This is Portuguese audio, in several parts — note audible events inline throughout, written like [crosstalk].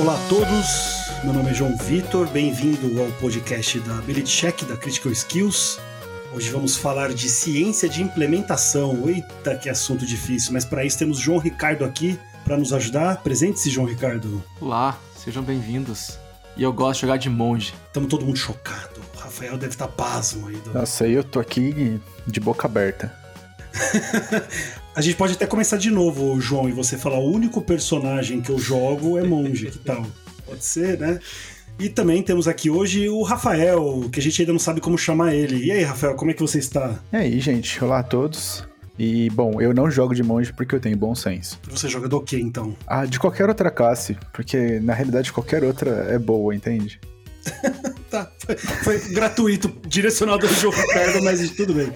Olá a todos, meu nome é João Vitor, bem-vindo ao podcast da Ability Check da Critical Skills. Hoje vamos falar de ciência de implementação. Eita, que assunto difícil, mas para isso temos João Ricardo aqui para nos ajudar. Presente-se, João Ricardo. Olá, sejam bem-vindos. E eu gosto de jogar de monge. Estamos todo mundo chocado. O Rafael deve estar tá pasmo aí. Do... Nossa, eu tô aqui de boca aberta. [laughs] A gente pode até começar de novo, João, e você falar: o único personagem que eu jogo é monge, que tal? [laughs] Pode ser, né? E também temos aqui hoje o Rafael, que a gente ainda não sabe como chamar ele. E aí, Rafael, como é que você está? E aí, gente? Olá a todos. E, bom, eu não jogo de monge porque eu tenho bom senso. Você joga do quê, então? Ah, de qualquer outra classe, porque na realidade qualquer outra é boa, entende? [laughs] tá, foi, foi gratuito, direcionado ao jogo [laughs] mas tudo bem.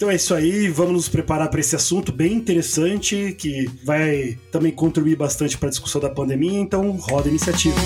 Então é isso aí, vamos nos preparar para esse assunto bem interessante que vai também contribuir bastante para a discussão da pandemia, então roda a iniciativa.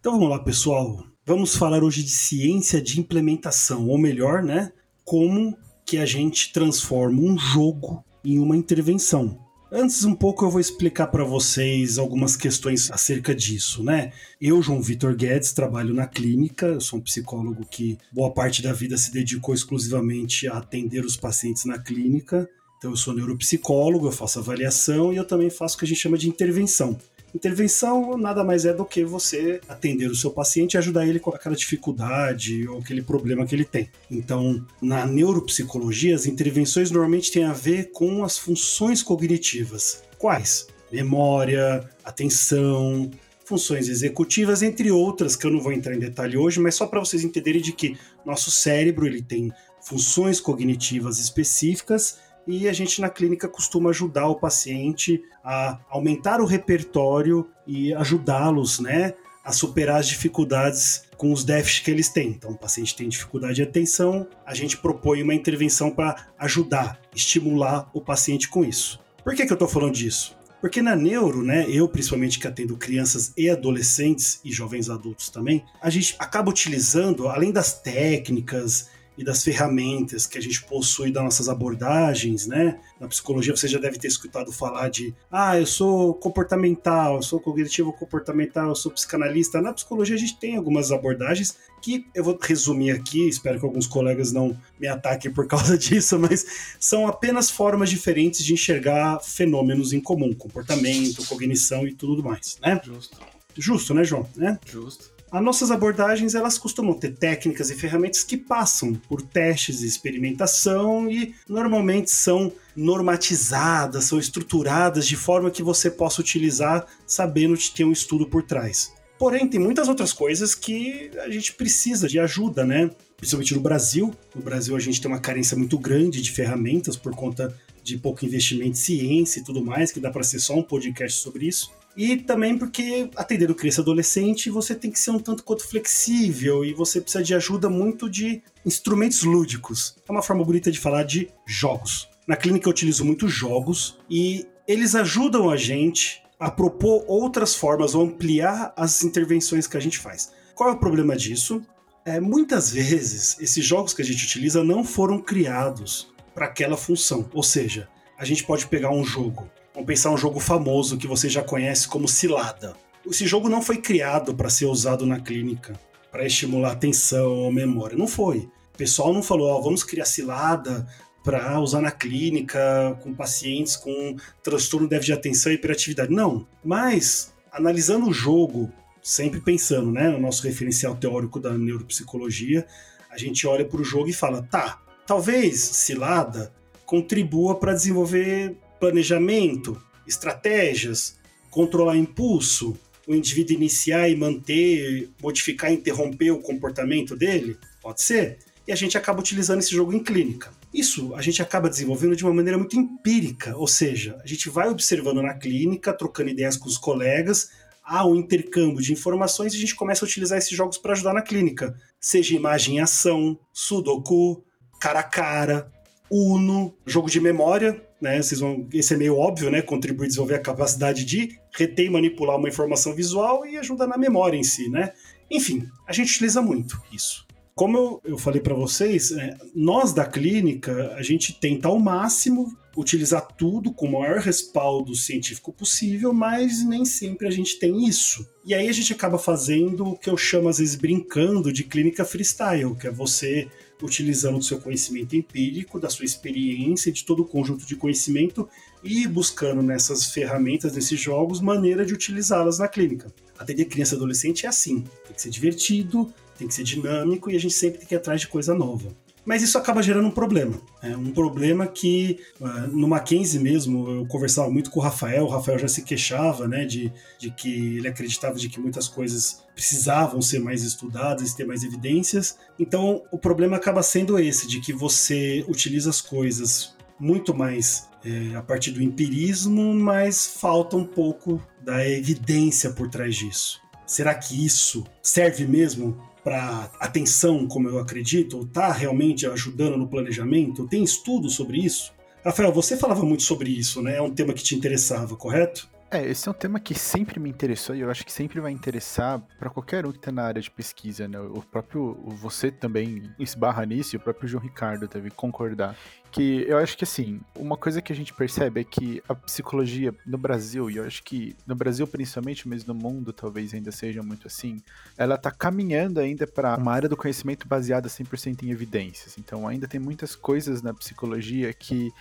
Então vamos lá, pessoal. Vamos falar hoje de ciência de implementação, ou melhor, né, como que a gente transforma um jogo em uma intervenção. Antes um pouco eu vou explicar para vocês algumas questões acerca disso, né? Eu, João Vitor Guedes, trabalho na clínica, eu sou um psicólogo que boa parte da vida se dedicou exclusivamente a atender os pacientes na clínica. Então eu sou neuropsicólogo, eu faço avaliação e eu também faço o que a gente chama de intervenção. Intervenção nada mais é do que você atender o seu paciente e ajudar ele com aquela dificuldade ou aquele problema que ele tem. Então, na neuropsicologia, as intervenções normalmente têm a ver com as funções cognitivas. Quais? Memória, atenção, funções executivas, entre outras que eu não vou entrar em detalhe hoje, mas só para vocês entenderem de que nosso cérebro ele tem funções cognitivas específicas e a gente na clínica costuma ajudar o paciente a aumentar o repertório e ajudá-los, né, a superar as dificuldades com os déficits que eles têm. Então, o paciente tem dificuldade de atenção, a gente propõe uma intervenção para ajudar, estimular o paciente com isso. Por que, que eu estou falando disso? Porque na neuro, né, eu principalmente que atendo crianças e adolescentes e jovens adultos também, a gente acaba utilizando, além das técnicas e das ferramentas que a gente possui das nossas abordagens, né? Na psicologia você já deve ter escutado falar de, ah, eu sou comportamental, eu sou cognitivo comportamental, eu sou psicanalista. Na psicologia a gente tem algumas abordagens que eu vou resumir aqui, espero que alguns colegas não me ataquem por [laughs] causa disso, mas são apenas formas diferentes de enxergar fenômenos em comum, comportamento, cognição e tudo mais, né? Justo. Justo, né, João? Né? Justo. As nossas abordagens elas costumam ter técnicas e ferramentas que passam por testes e experimentação e normalmente são normatizadas, são estruturadas de forma que você possa utilizar sabendo que tem um estudo por trás. Porém, tem muitas outras coisas que a gente precisa de ajuda, né? Principalmente no Brasil. No Brasil, a gente tem uma carência muito grande de ferramentas por conta de pouco investimento em ciência e tudo mais, que dá para ser só um podcast sobre isso. E também porque, atendendo criança e adolescente, você tem que ser um tanto quanto flexível e você precisa de ajuda muito de instrumentos lúdicos. É uma forma bonita de falar de jogos. Na clínica eu utilizo muito jogos e eles ajudam a gente a propor outras formas ou ampliar as intervenções que a gente faz. Qual é o problema disso? É, muitas vezes, esses jogos que a gente utiliza não foram criados para aquela função. Ou seja, a gente pode pegar um jogo Vamos pensar um jogo famoso que você já conhece como Cilada. Esse jogo não foi criado para ser usado na clínica, para estimular atenção ou memória. Não foi. O pessoal não falou, ó, vamos criar Cilada para usar na clínica com pacientes com transtorno de atenção e hiperatividade. Não. Mas, analisando o jogo, sempre pensando né, no nosso referencial teórico da neuropsicologia, a gente olha para o jogo e fala, tá, talvez Cilada contribua para desenvolver planejamento, estratégias, controlar impulso, o indivíduo iniciar e manter, modificar interromper o comportamento dele? Pode ser. E a gente acaba utilizando esse jogo em clínica. Isso a gente acaba desenvolvendo de uma maneira muito empírica, ou seja, a gente vai observando na clínica, trocando ideias com os colegas, há um intercâmbio de informações e a gente começa a utilizar esses jogos para ajudar na clínica. Seja imagem e ação, sudoku, cara a cara, uno, jogo de memória, né? Vocês vão, esse é meio óbvio, né? Contribui a desenvolver a capacidade de reter e manipular uma informação visual e ajuda na memória em si, né? Enfim, a gente utiliza muito isso. Como eu, eu falei para vocês, é, nós da clínica, a gente tenta ao máximo utilizar tudo com o maior respaldo científico possível, mas nem sempre a gente tem isso. E aí a gente acaba fazendo o que eu chamo, às vezes, brincando de clínica freestyle, que é você utilizando o seu conhecimento empírico, da sua experiência, de todo o conjunto de conhecimento e buscando nessas ferramentas, nesses jogos, maneira de utilizá-las na clínica. Atender criança e adolescente é assim, tem que ser divertido, tem que ser dinâmico e a gente sempre tem que ir atrás de coisa nova. Mas isso acaba gerando um problema. É um problema que uh, no Mackenzie mesmo, eu conversava muito com o Rafael, o Rafael já se queixava, né, de, de que ele acreditava de que muitas coisas precisavam ser mais estudadas, ter mais evidências. Então, o problema acaba sendo esse, de que você utiliza as coisas muito mais é, a partir do empirismo, mas falta um pouco da evidência por trás disso. Será que isso serve mesmo para atenção, como eu acredito? Está realmente ajudando no planejamento? Tem estudo sobre isso? Rafael, você falava muito sobre isso, né? É um tema que te interessava, correto? É, esse é um tema que sempre me interessou e eu acho que sempre vai interessar para qualquer um que está na área de pesquisa, né? O próprio você também esbarra nisso e o próprio João Ricardo deve concordar. Que eu acho que assim, uma coisa que a gente percebe é que a psicologia no Brasil, e eu acho que no Brasil principalmente, mas no mundo talvez ainda seja muito assim, ela está caminhando ainda para uma área do conhecimento baseada 100% em evidências. Então ainda tem muitas coisas na psicologia que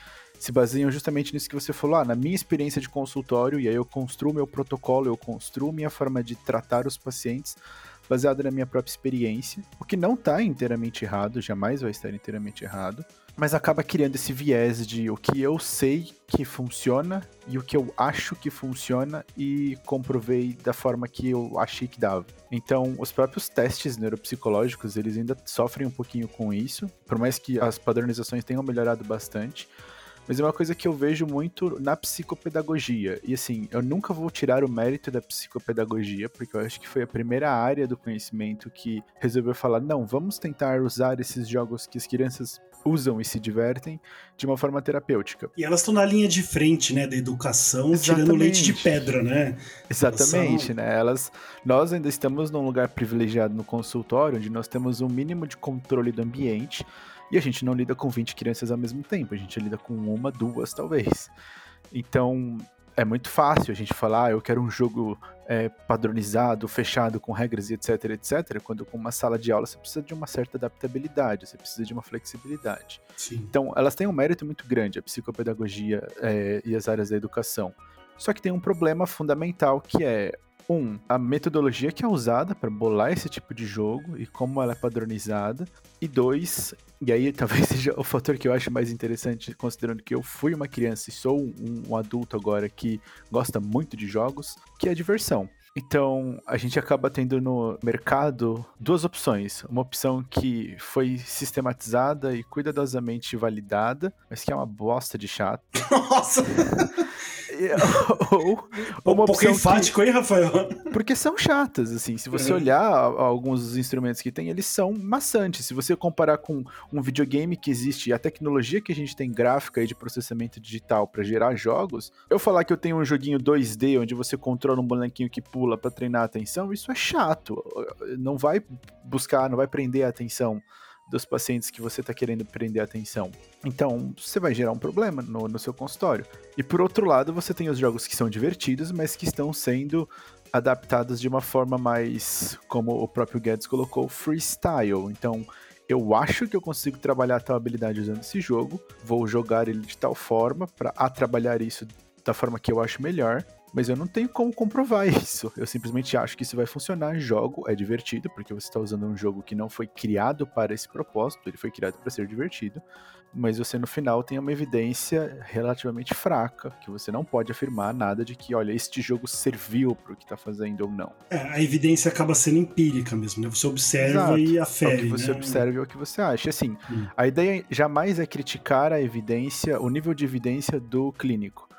se baseiam justamente nisso que você falou, ah, na minha experiência de consultório, e aí eu construo meu protocolo, eu construo minha forma de tratar os pacientes baseada na minha própria experiência, o que não está inteiramente errado, jamais vai estar inteiramente errado, mas acaba criando esse viés de o que eu sei que funciona e o que eu acho que funciona e comprovei da forma que eu achei que dava. Então, os próprios testes neuropsicológicos, eles ainda sofrem um pouquinho com isso, por mais que as padronizações tenham melhorado bastante, mas é uma coisa que eu vejo muito na psicopedagogia. E assim, eu nunca vou tirar o mérito da psicopedagogia, porque eu acho que foi a primeira área do conhecimento que resolveu falar: não, vamos tentar usar esses jogos que as crianças usam e se divertem de uma forma terapêutica. E elas estão na linha de frente, né, da educação, Exatamente. tirando leite de pedra, né? Exatamente, são... né? Elas, nós ainda estamos num lugar privilegiado no consultório, onde nós temos um mínimo de controle do ambiente e a gente não lida com 20 crianças ao mesmo tempo, a gente lida com uma, duas, talvez. Então, é muito fácil a gente falar, ah, eu quero um jogo é, padronizado, fechado, com regras e etc, etc, quando com uma sala de aula você precisa de uma certa adaptabilidade, você precisa de uma flexibilidade. Sim. Então, elas têm um mérito muito grande, a psicopedagogia é, e as áreas da educação. Só que tem um problema fundamental que é um, a metodologia que é usada para bolar esse tipo de jogo e como ela é padronizada. E dois, e aí [laughs] talvez seja o fator que eu acho mais interessante, considerando que eu fui uma criança e sou um, um adulto agora que gosta muito de jogos, que é a diversão. Então, a gente acaba tendo no mercado duas opções. Uma opção que foi sistematizada e cuidadosamente validada, mas que é uma bosta de chato. [laughs] Nossa! Ou, [laughs] ou uma um pouco enfático, que... hein, Rafael? Porque são chatas, assim. Se você é. olhar alguns dos instrumentos que tem, eles são maçantes. Se você comparar com um videogame que existe e a tecnologia que a gente tem gráfica e de processamento digital para gerar jogos, eu falar que eu tenho um joguinho 2D onde você controla um bonequinho que pula para treinar a atenção, isso é chato. Não vai buscar, não vai prender a atenção dos pacientes que você está querendo prender atenção. Então, você vai gerar um problema no, no seu consultório. E por outro lado, você tem os jogos que são divertidos, mas que estão sendo adaptados de uma forma mais, como o próprio Guedes colocou, freestyle. Então, eu acho que eu consigo trabalhar tal habilidade usando esse jogo, vou jogar ele de tal forma para trabalhar isso da forma que eu acho melhor, mas eu não tenho como comprovar [laughs] isso. Eu simplesmente acho que isso vai funcionar, jogo, é divertido, porque você está usando um jogo que não foi criado para esse propósito, ele foi criado para ser divertido, mas você no final tem uma evidência relativamente fraca, que você não pode afirmar nada de que, olha, este jogo serviu para o que está fazendo ou não. É, a evidência acaba sendo empírica mesmo, né? Você observa Exato. e afere. É o que você né? observa e é o que você acha. Assim, hum. a ideia jamais é criticar a evidência, o nível de evidência do clínico.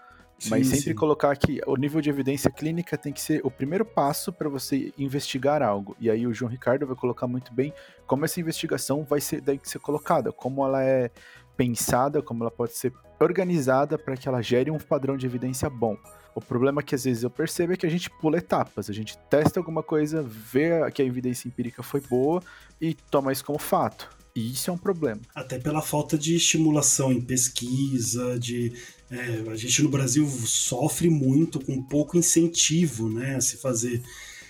Mas sempre sim. colocar que o nível de evidência clínica tem que ser o primeiro passo para você investigar algo. E aí o João Ricardo vai colocar muito bem como essa investigação vai ser, deve ser colocada, como ela é pensada, como ela pode ser organizada para que ela gere um padrão de evidência bom. O problema que às vezes eu percebo é que a gente pula etapas, a gente testa alguma coisa, vê que a evidência empírica foi boa e toma isso como fato. E isso é um problema. Até pela falta de estimulação em pesquisa, de é, a gente no Brasil sofre muito com pouco incentivo, né, a se fazer.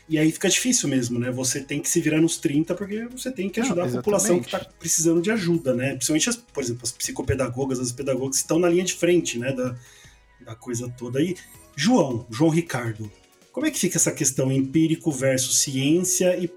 E aí fica difícil mesmo, né? Você tem que se virar nos 30 porque você tem que ajudar Não, a população que está precisando de ajuda, né? Principalmente, as, por exemplo, as psicopedagogas, as pedagogas estão na linha de frente, né? Da, da coisa toda. aí. João, João Ricardo, como é que fica essa questão empírico versus ciência e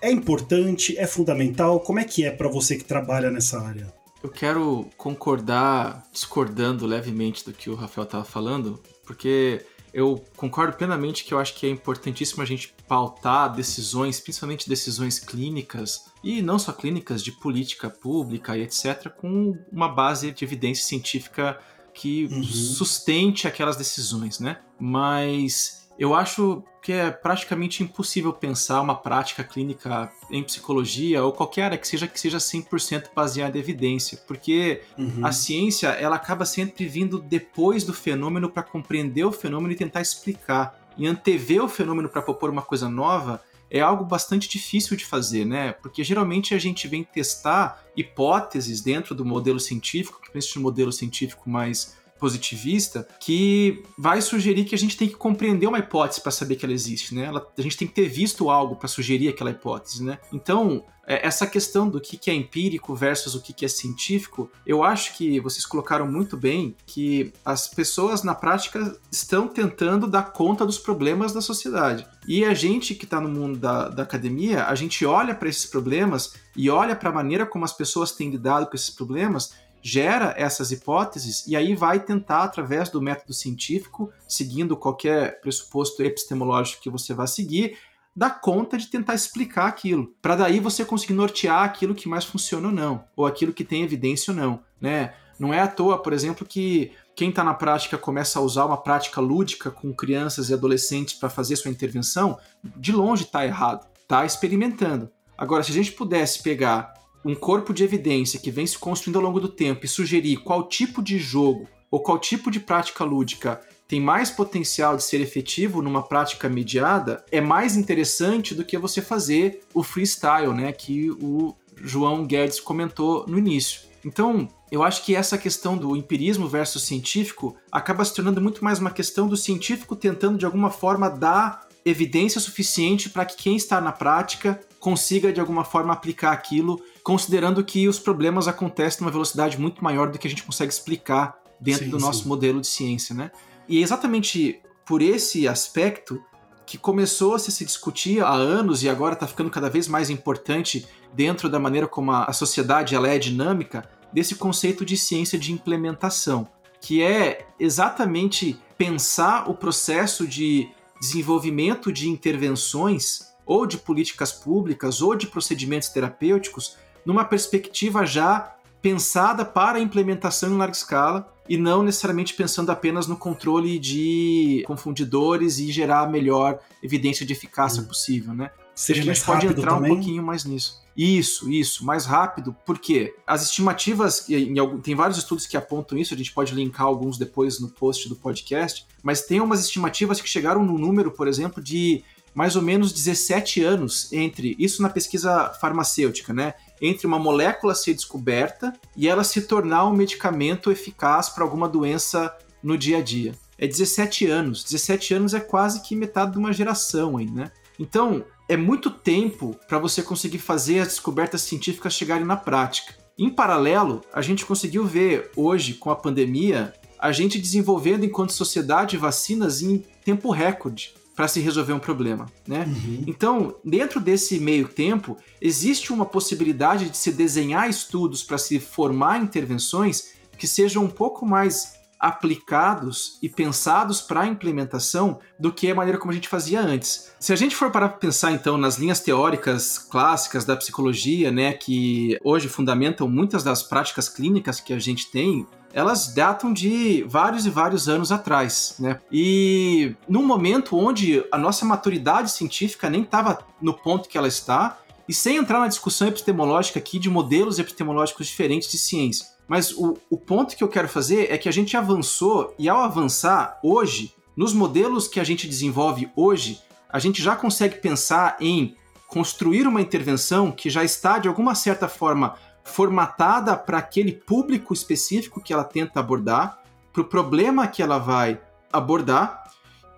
é importante, é fundamental? Como é que é para você que trabalha nessa área? Eu quero concordar, discordando levemente do que o Rafael estava falando, porque eu concordo plenamente que eu acho que é importantíssimo a gente pautar decisões, principalmente decisões clínicas, e não só clínicas, de política pública e etc., com uma base de evidência científica que uhum. sustente aquelas decisões, né? Mas eu acho que é praticamente impossível pensar uma prática clínica em psicologia ou qualquer área que seja que seja 100% baseada em evidência, porque uhum. a ciência ela acaba sempre vindo depois do fenômeno para compreender o fenômeno e tentar explicar. E antever o fenômeno para propor uma coisa nova é algo bastante difícil de fazer, né? Porque geralmente a gente vem testar hipóteses dentro do modelo científico, que pensa no modelo científico mais positivista que vai sugerir que a gente tem que compreender uma hipótese para saber que ela existe, né? Ela, a gente tem que ter visto algo para sugerir aquela hipótese, né? Então, é, essa questão do que é empírico versus o que é científico, eu acho que vocês colocaram muito bem que as pessoas na prática estão tentando dar conta dos problemas da sociedade. E a gente que está no mundo da, da academia, a gente olha para esses problemas e olha para a maneira como as pessoas têm lidado com esses problemas gera essas hipóteses e aí vai tentar, através do método científico, seguindo qualquer pressuposto epistemológico que você vá seguir, dar conta de tentar explicar aquilo, para daí você conseguir nortear aquilo que mais funciona ou não, ou aquilo que tem evidência ou não, né? Não é à toa, por exemplo, que quem está na prática começa a usar uma prática lúdica com crianças e adolescentes para fazer sua intervenção, de longe está errado, está experimentando. Agora, se a gente pudesse pegar um corpo de evidência que vem se construindo ao longo do tempo e sugerir qual tipo de jogo ou qual tipo de prática lúdica tem mais potencial de ser efetivo numa prática mediada, é mais interessante do que você fazer o freestyle, né, que o João Guedes comentou no início. Então, eu acho que essa questão do empirismo versus científico acaba se tornando muito mais uma questão do científico tentando de alguma forma dar evidência suficiente para que quem está na prática consiga de alguma forma aplicar aquilo, considerando que os problemas acontecem numa velocidade muito maior do que a gente consegue explicar dentro sim, do nosso sim. modelo de ciência, né? E é exatamente por esse aspecto que começou a se discutir há anos e agora está ficando cada vez mais importante dentro da maneira como a sociedade ela é dinâmica, desse conceito de ciência de implementação, que é exatamente pensar o processo de desenvolvimento de intervenções ou de políticas públicas ou de procedimentos terapêuticos numa perspectiva já pensada para a implementação em larga escala e não necessariamente pensando apenas no controle de confundidores e gerar a melhor evidência de eficácia hum. possível, né? Seja a gente pode entrar também? um pouquinho mais nisso. Isso, isso, mais rápido, porque as estimativas, em, tem vários estudos que apontam isso, a gente pode linkar alguns depois no post do podcast, mas tem umas estimativas que chegaram no número, por exemplo, de mais ou menos 17 anos entre isso na pesquisa farmacêutica, né? Entre uma molécula ser descoberta e ela se tornar um medicamento eficaz para alguma doença no dia a dia. É 17 anos. 17 anos é quase que metade de uma geração aí, né? Então, é muito tempo para você conseguir fazer as descobertas científicas chegarem na prática. Em paralelo, a gente conseguiu ver hoje, com a pandemia, a gente desenvolvendo enquanto sociedade vacinas em tempo recorde para se resolver um problema, né? Uhum. Então, dentro desse meio tempo, existe uma possibilidade de se desenhar estudos para se formar intervenções que sejam um pouco mais aplicados e pensados para a implementação do que a maneira como a gente fazia antes. Se a gente for para pensar então nas linhas teóricas clássicas da psicologia, né, que hoje fundamentam muitas das práticas clínicas que a gente tem, elas datam de vários e vários anos atrás, né? E num momento onde a nossa maturidade científica nem estava no ponto que ela está, e sem entrar na discussão epistemológica aqui de modelos epistemológicos diferentes de ciência. Mas o, o ponto que eu quero fazer é que a gente avançou, e ao avançar, hoje, Nos modelos que a gente desenvolve hoje, a gente já consegue pensar em construir uma intervenção que já está, de alguma certa forma, formatada para aquele público específico que ela tenta abordar, para o problema que ela vai abordar,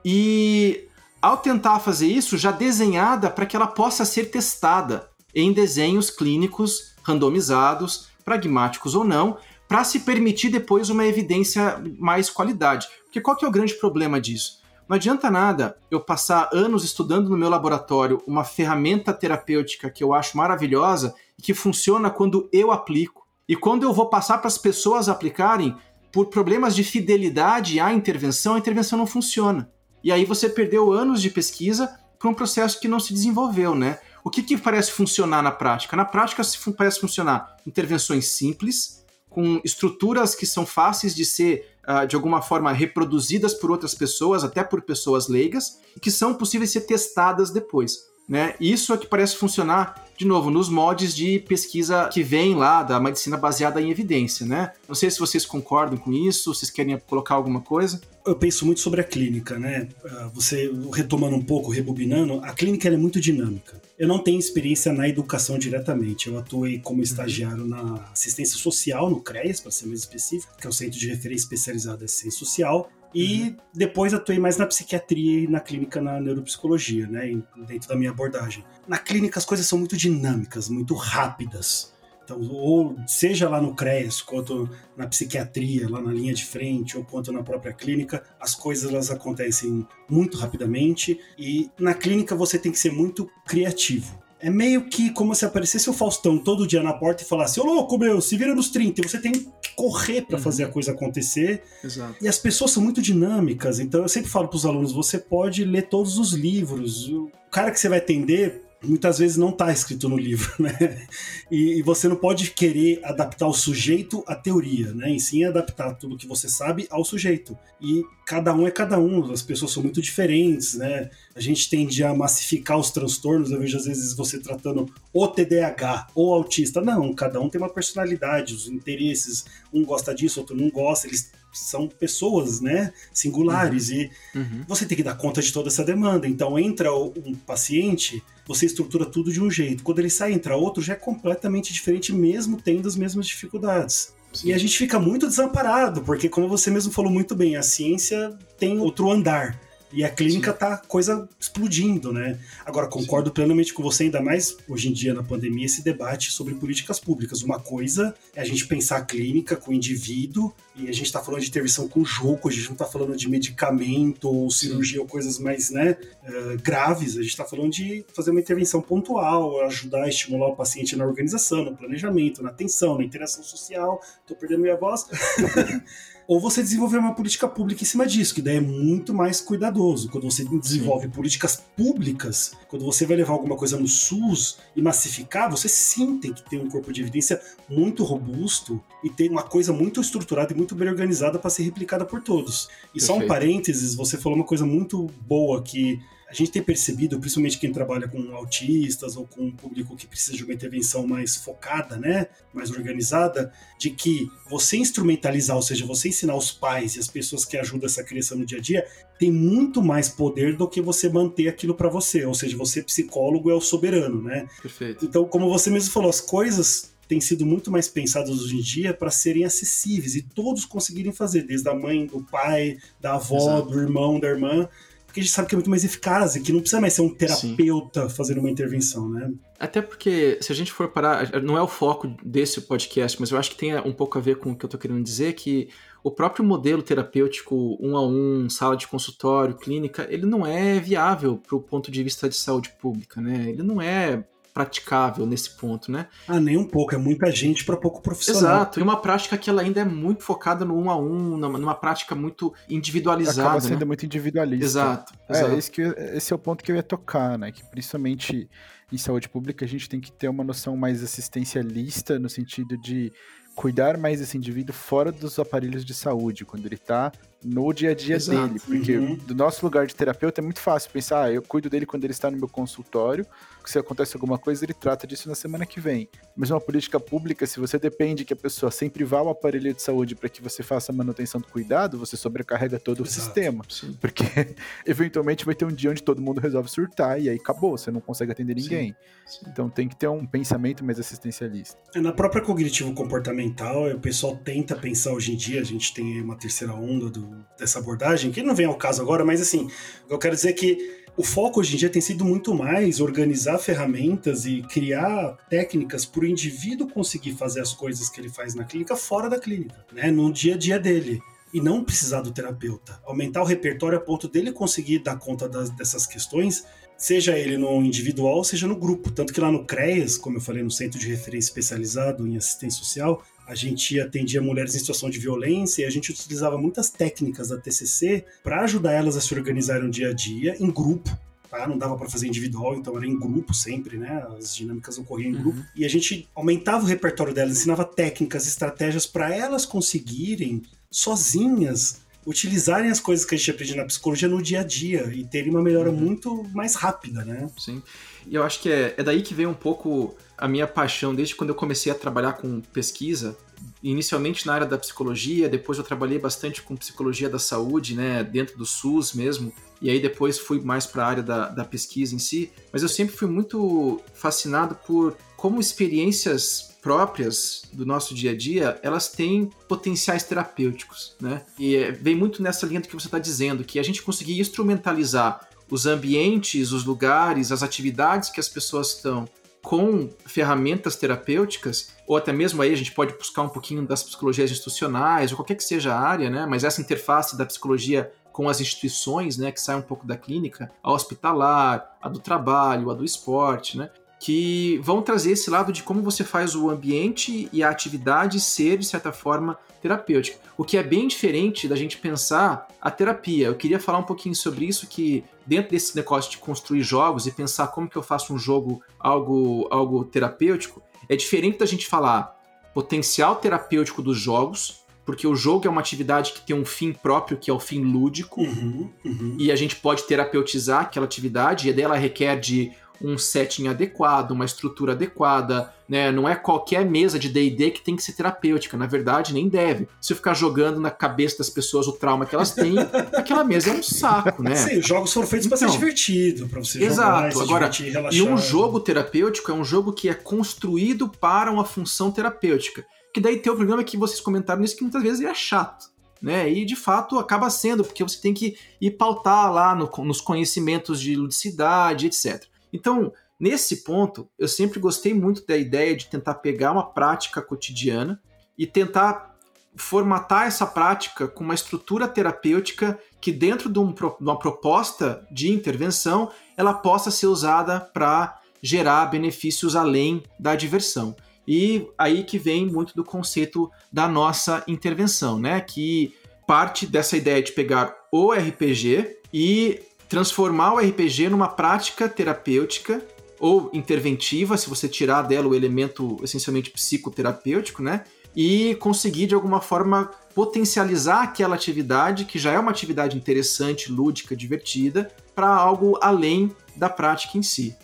e ao tentar fazer isso, já desenhada para que ela possa ser testada em desenhos clínicos randomizados, pragmáticos ou não, para se permitir depois uma evidência mais qualidade. Porque qual que é o grande problema disso? Não adianta nada eu passar anos estudando no meu laboratório uma ferramenta terapêutica que eu acho maravilhosa e que funciona quando eu aplico. E quando eu vou passar para as pessoas aplicarem, por problemas de fidelidade à intervenção, a intervenção não funciona. E aí você perdeu anos de pesquisa para um processo que não se desenvolveu, né? O que, que parece funcionar na prática? Na prática parece funcionar intervenções simples, com estruturas que são fáceis de ser, uh, de alguma forma, reproduzidas por outras pessoas, até por pessoas leigas, e que são possíveis ser testadas depois. Né? Isso é que parece funcionar, de novo, nos mods de pesquisa que vem lá da medicina baseada em evidência. Né? Não sei se vocês concordam com isso, vocês querem colocar alguma coisa eu penso muito sobre a clínica, né? Ah, você retomando um pouco, rebobinando, a clínica é muito dinâmica. Eu não tenho experiência na educação diretamente. Eu atuei como uhum. estagiário na assistência social, no CREAS, para ser mais específico, que é o Centro de Referência Especializado em Assistência Social. E uhum. depois atuei mais na psiquiatria e na clínica na neuropsicologia, né? Dentro da minha abordagem. Na clínica as coisas são muito dinâmicas, muito rápidas. Então, ou seja lá no CREAS, quanto na psiquiatria, lá na linha de frente, ou quanto na própria clínica, as coisas elas acontecem muito rapidamente e na clínica você tem que ser muito criativo. É meio que como se aparecesse o Faustão todo dia na porta e falasse: Ô louco, meu, se vira nos 30. E você tem que correr para uhum. fazer a coisa acontecer. Exato. E as pessoas são muito dinâmicas. Então eu sempre falo para os alunos: você pode ler todos os livros. O cara que você vai atender muitas vezes não está escrito no livro, [laughs] né? E, e, você não pode querer adaptar o sujeito à teoria, né? E sim adaptar tudo que você sabe ao sujeito. E cada um é cada um, as pessoas são muito diferentes, né? A gente tende a massificar os transtornos, eu vejo às vezes você tratando o TDAH ou autista. Não, cada um tem uma personalidade, os interesses, um gosta disso, outro não gosta, eles são pessoas, né, singulares uhum. e uhum. você tem que dar conta de toda essa demanda. Então entra um paciente, você estrutura tudo de um jeito. Quando ele sai entra outro, já é completamente diferente, mesmo tendo as mesmas dificuldades. Sim. E a gente fica muito desamparado, porque como você mesmo falou muito bem, a ciência tem outro andar. E a clínica Sim. tá coisa explodindo, né? Agora, concordo Sim. plenamente com você, ainda mais hoje em dia na pandemia, esse debate sobre políticas públicas. Uma coisa é a gente pensar a clínica com o indivíduo, e a gente tá falando de intervenção com jogo, a gente não tá falando de medicamento ou cirurgia Sim. ou coisas mais, né, uh, graves. A gente tá falando de fazer uma intervenção pontual, ajudar a estimular o paciente na organização, no planejamento, na atenção, na interação social. Tô perdendo minha voz. [laughs] ou você desenvolver uma política pública em cima disso, que daí é muito mais cuidadoso. Quando você desenvolve sim. políticas públicas, quando você vai levar alguma coisa no SUS e massificar, você sim tem que ter um corpo de evidência muito robusto e ter uma coisa muito estruturada e muito bem organizada para ser replicada por todos. E Perfeito. só um parênteses, você falou uma coisa muito boa que a gente tem percebido, principalmente quem trabalha com autistas ou com um público que precisa de uma intervenção mais focada, né, mais organizada, de que você instrumentalizar, ou seja, você ensinar os pais e as pessoas que ajudam essa criança no dia a dia, tem muito mais poder do que você manter aquilo para você, ou seja, você psicólogo é o soberano, né? Perfeito. Então, como você mesmo falou, as coisas têm sido muito mais pensadas hoje em dia para serem acessíveis e todos conseguirem fazer, desde a mãe, do pai, da avó, Exato. do irmão, da irmã porque a gente sabe que é muito mais eficaz e que não precisa mais ser um terapeuta Sim. fazendo uma intervenção, né? Até porque, se a gente for parar, não é o foco desse podcast, mas eu acho que tem um pouco a ver com o que eu tô querendo dizer, que o próprio modelo terapêutico um a um, sala de consultório, clínica, ele não é viável para o ponto de vista de saúde pública, né? Ele não é praticável nesse ponto, né? Ah, nem um pouco, é muita gente para pouco profissional. Exato, e uma prática que ela ainda é muito focada no um a um, numa prática muito individualizada. Acaba sendo né? muito individualista. Exato. É, exato. Esse, que, esse é o ponto que eu ia tocar, né? Que principalmente em saúde pública a gente tem que ter uma noção mais assistencialista, no sentido de cuidar mais desse indivíduo fora dos aparelhos de saúde, quando ele tá no dia a dia Exato. dele. Porque Uhum. do nosso lugar de terapeuta é muito fácil pensar, ah, eu cuido dele quando ele está no meu consultório, se acontece alguma coisa, ele trata disso na semana que vem. Mas uma política pública, se você depende que a pessoa sempre vá ao aparelho de saúde para que você faça a manutenção do cuidado, você sobrecarrega todo o Exato. sistema. Sim. Porque [laughs] eventualmente vai ter um dia onde todo mundo resolve surtar e aí acabou, você não consegue atender ninguém. Sim. Então tem que ter um pensamento mais assistencialista. É, Na própria cognitivo comportamental, o pessoal tenta pensar hoje em dia, a gente tem uma terceira onda do- dessa abordagem, que não vem ao caso agora, mas assim, o eu quero dizer é que o foco hoje em dia tem sido muito mais organizar ferramentas e criar técnicas para o indivíduo conseguir fazer as coisas que ele faz na clínica fora da clínica, né? No dia a dia dele. E não precisar do terapeuta. Aumentar o repertório a ponto dele conseguir dar conta das- dessas questões seja ele no individual, seja no grupo. Tanto que lá no CREAS, como eu falei, no Centro de Referência Especializado em Assistência Social, a gente atendia mulheres em situação de violência e a gente utilizava muitas técnicas da TCC para ajudar elas a se organizarem no dia a dia, em grupo. Tá? Não dava para fazer individual, então era em grupo sempre, né? As dinâmicas ocorriam em grupo. E a gente aumentava o repertório delas, ensinava técnicas, estratégias para elas conseguirem, sozinhas, utilizarem as coisas que a gente aprende na psicologia no dia a dia e terem uma melhora muito mais rápida, né? Sim. E eu acho que é, é daí que vem um pouco a minha paixão, desde quando eu comecei a trabalhar com pesquisa, inicialmente na área da psicologia, depois eu trabalhei bastante com psicologia da saúde, né, dentro do SUS mesmo, e aí depois fui mais para a área da, da pesquisa em si, mas eu sempre fui muito fascinado por como experiências próprias do nosso dia a dia, elas têm potenciais terapêuticos, né? E é, vem muito nessa linha do que você está dizendo, que a gente conseguir instrumentalizar os ambientes, os lugares, as atividades que as pessoas estão com ferramentas terapêuticas, ou até mesmo aí a gente pode buscar um pouquinho das psicologias institucionais, ou qualquer que seja a área, né? Mas essa interface da psicologia com as instituições, né, que sai um pouco da clínica, a hospitalar, a do trabalho, a do esporte, né? Que vão trazer esse lado de como você faz o ambiente e a atividade ser, de certa forma, terapêutica. O que é bem diferente da gente pensar a terapia. Eu queria falar um pouquinho sobre isso, que dentro desse negócio de construir jogos e pensar como que eu faço um jogo algo, algo terapêutico, é diferente da gente falar potencial terapêutico dos jogos, porque o jogo é uma atividade que tem um fim próprio, que é o fim lúdico, Uhum, uhum. e a gente pode terapeutizar aquela atividade, e daí ela requer de um setting adequado, uma estrutura adequada, né? Não é qualquer mesa de D&D que tem que ser terapêutica, na verdade nem deve. Se eu ficar jogando na cabeça das pessoas o trauma que elas têm, [laughs] aquela mesa é um saco, né? Sim, os jogos foram feitos para ser Então. divertido, para você jogar, Exato. se Agora, divertir, relaxar. E um jogo terapêutico é um jogo que é construído para uma função terapêutica. Que daí tem o problema que vocês comentaram nisso que muitas vezes é chato. Né? E de fato acaba sendo, porque você tem que ir pautar lá no- nos conhecimentos de ludicidade, etc. Então, nesse ponto, eu sempre gostei muito da ideia de tentar pegar uma prática cotidiana e tentar formatar essa prática com uma estrutura terapêutica que, dentro de, um de uma proposta de intervenção, ela possa ser usada para gerar benefícios além da diversão. E aí que vem muito do conceito da nossa intervenção, né? Que parte dessa ideia de pegar o RPG e transformar o RPG numa prática terapêutica ou interventiva, se você tirar dela o elemento essencialmente psicoterapêutico, né? E conseguir de alguma forma potencializar aquela atividade, que já é uma atividade interessante, lúdica, divertida, para algo além da prática em si.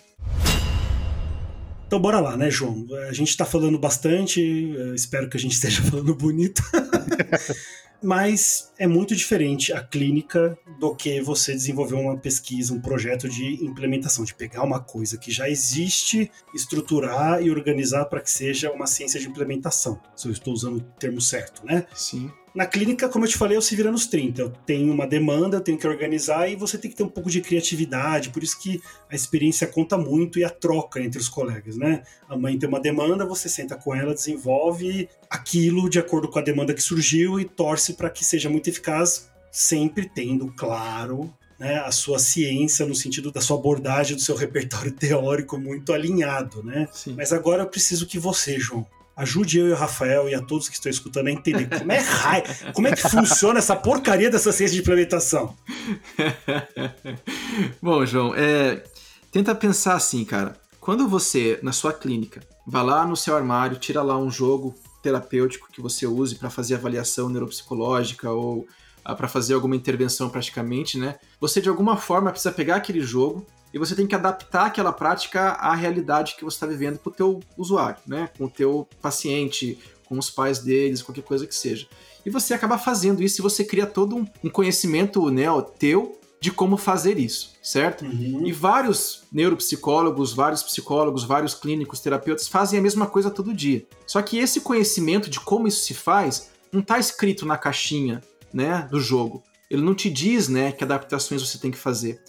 Então bora lá, né, João? A gente tá falando bastante, eh, espero que a gente esteja [laughs] falando bonito. Mas é muito diferente a clínica do que você desenvolver uma pesquisa, um projeto de implementação, de pegar uma coisa que já existe, estruturar e organizar para que seja uma ciência de implementação. Se eu estou usando o termo certo, né? Sim. Na clínica, como eu te falei, eu se vira nos 30. Eu tenho uma demanda, eu tenho que organizar e você tem que ter um pouco de criatividade. Por isso que a experiência conta muito e a troca entre os colegas, né? A mãe tem uma demanda, você senta com ela, desenvolve aquilo de acordo com a demanda que surgiu e torce para que seja muito eficaz, sempre tendo, claro, né, a sua ciência no sentido da sua abordagem, do seu repertório [laughs] teórico muito alinhado, né? Sim. Mas agora eu preciso que você, João, ajude eu e o Rafael e a todos que estão escutando a entender como é, raio, como é que funciona essa porcaria dessa ciência de implementação. [laughs] Bom, João, é, tenta pensar assim, cara. Quando você, na sua clínica, vai lá no seu armário, tira lá um jogo terapêutico que você use para fazer avaliação neuropsicológica ou ah, para fazer alguma intervenção praticamente, né? Você de alguma forma precisa pegar aquele jogo e você tem que adaptar aquela prática à realidade que você está vivendo com o teu usuário, né? Com o teu paciente, com os pais deles, qualquer coisa que seja. E você acaba fazendo isso e você cria todo um conhecimento né, teu de como fazer isso, certo? Uhum. E vários neuropsicólogos, vários psicólogos, vários clínicos, terapeutas fazem a mesma coisa todo dia. Só que esse conhecimento de como isso se faz não está escrito na caixinha né, do jogo. Ele não te diz né, que adaptações você tem que fazer.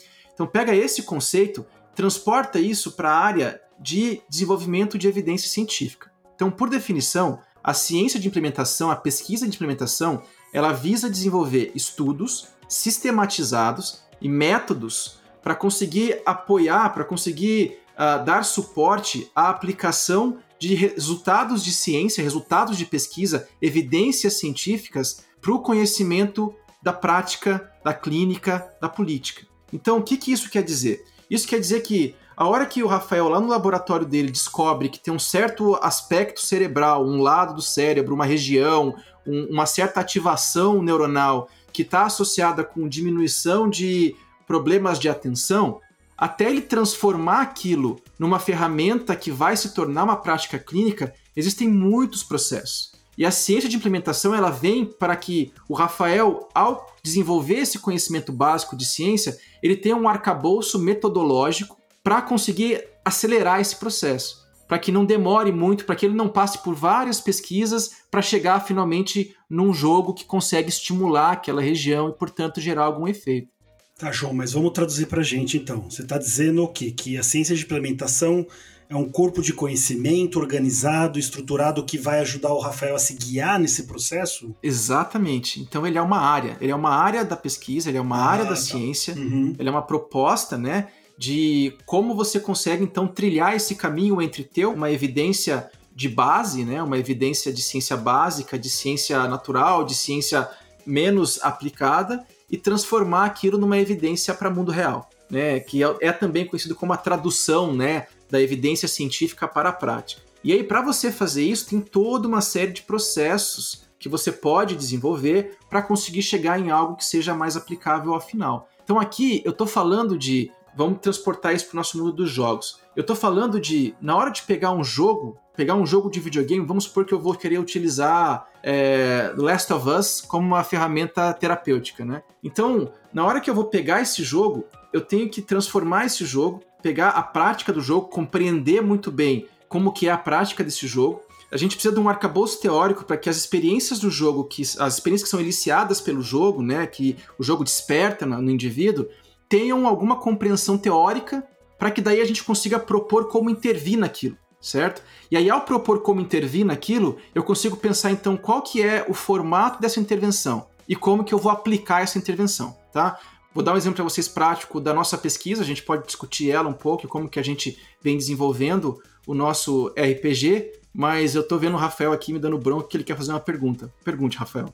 Então pega esse conceito, transporta isso para a área de desenvolvimento de evidência científica. Então, por definição, a ciência de implementação, a pesquisa de implementação, ela visa desenvolver estudos sistematizados e métodos para conseguir apoiar, para conseguir uh, dar suporte à aplicação de resultados de ciência, resultados de pesquisa, evidências científicas para o conhecimento da prática, da clínica, da política. Então, o que, que isso quer dizer? Isso quer dizer que a hora que o Rafael, lá no laboratório dele, descobre que tem um certo aspecto cerebral, um lado do cérebro, uma região, um, uma certa ativação neuronal que está associada com diminuição de problemas de atenção, até ele transformar aquilo numa ferramenta que vai se tornar uma prática clínica, existem muitos processos. E a ciência de implementação ela vem para que o Rafael, ao desenvolver esse conhecimento básico de ciência, ele tenha um arcabouço metodológico para conseguir acelerar esse processo, para que não demore muito, para que ele não passe por várias pesquisas para chegar finalmente num jogo que consegue estimular aquela região e, portanto, gerar algum efeito. Tá, João, mas vamos traduzir para a gente então. Você está dizendo o quê? Que a ciência de implementação é um corpo de conhecimento organizado, estruturado que vai ajudar o Rafael a se guiar nesse processo? Exatamente. Então ele é uma área, ele é uma área da pesquisa, ele é uma ah, área da tá. ciência, uhum. ele é uma proposta, né, de como você consegue então trilhar esse caminho entre ter uma evidência de base, né, uma evidência de ciência básica, de ciência natural, de ciência menos aplicada e transformar aquilo numa evidência para o mundo real. Né, que é, é, também conhecido como a tradução né, da evidência científica para a prática. E aí, para você fazer isso, tem toda uma série de processos que você pode desenvolver para conseguir chegar em algo que seja mais aplicável ao final. Então, aqui eu estou falando de. Vamos transportar isso para o nosso mundo dos jogos. Eu estou falando de, na hora de pegar um jogo, pegar um jogo de videogame, vamos supor que eu vou querer utilizar é, Last of Us como uma ferramenta terapêutica, né? Então, na hora que eu vou pegar esse jogo, eu tenho que transformar esse jogo pegar a prática do jogo, compreender muito bem como que é a prática desse jogo. A gente precisa de um arcabouço teórico para que as experiências do jogo, que as experiências que são iniciadas pelo jogo, né, que o jogo desperta no, indivíduo, tenham alguma compreensão teórica para que daí a gente consiga propor como intervir naquilo, certo? E aí ao propor como intervir naquilo, eu consigo pensar então qual que é o formato dessa intervenção e como que eu vou aplicar essa intervenção, tá? Vou dar um exemplo para vocês prático da nossa pesquisa, a gente pode discutir ela um pouco, como que a gente vem desenvolvendo o nosso RPG, mas eu tô vendo o Rafael aqui me dando bronca que ele quer fazer uma pergunta. Pergunte, Rafael.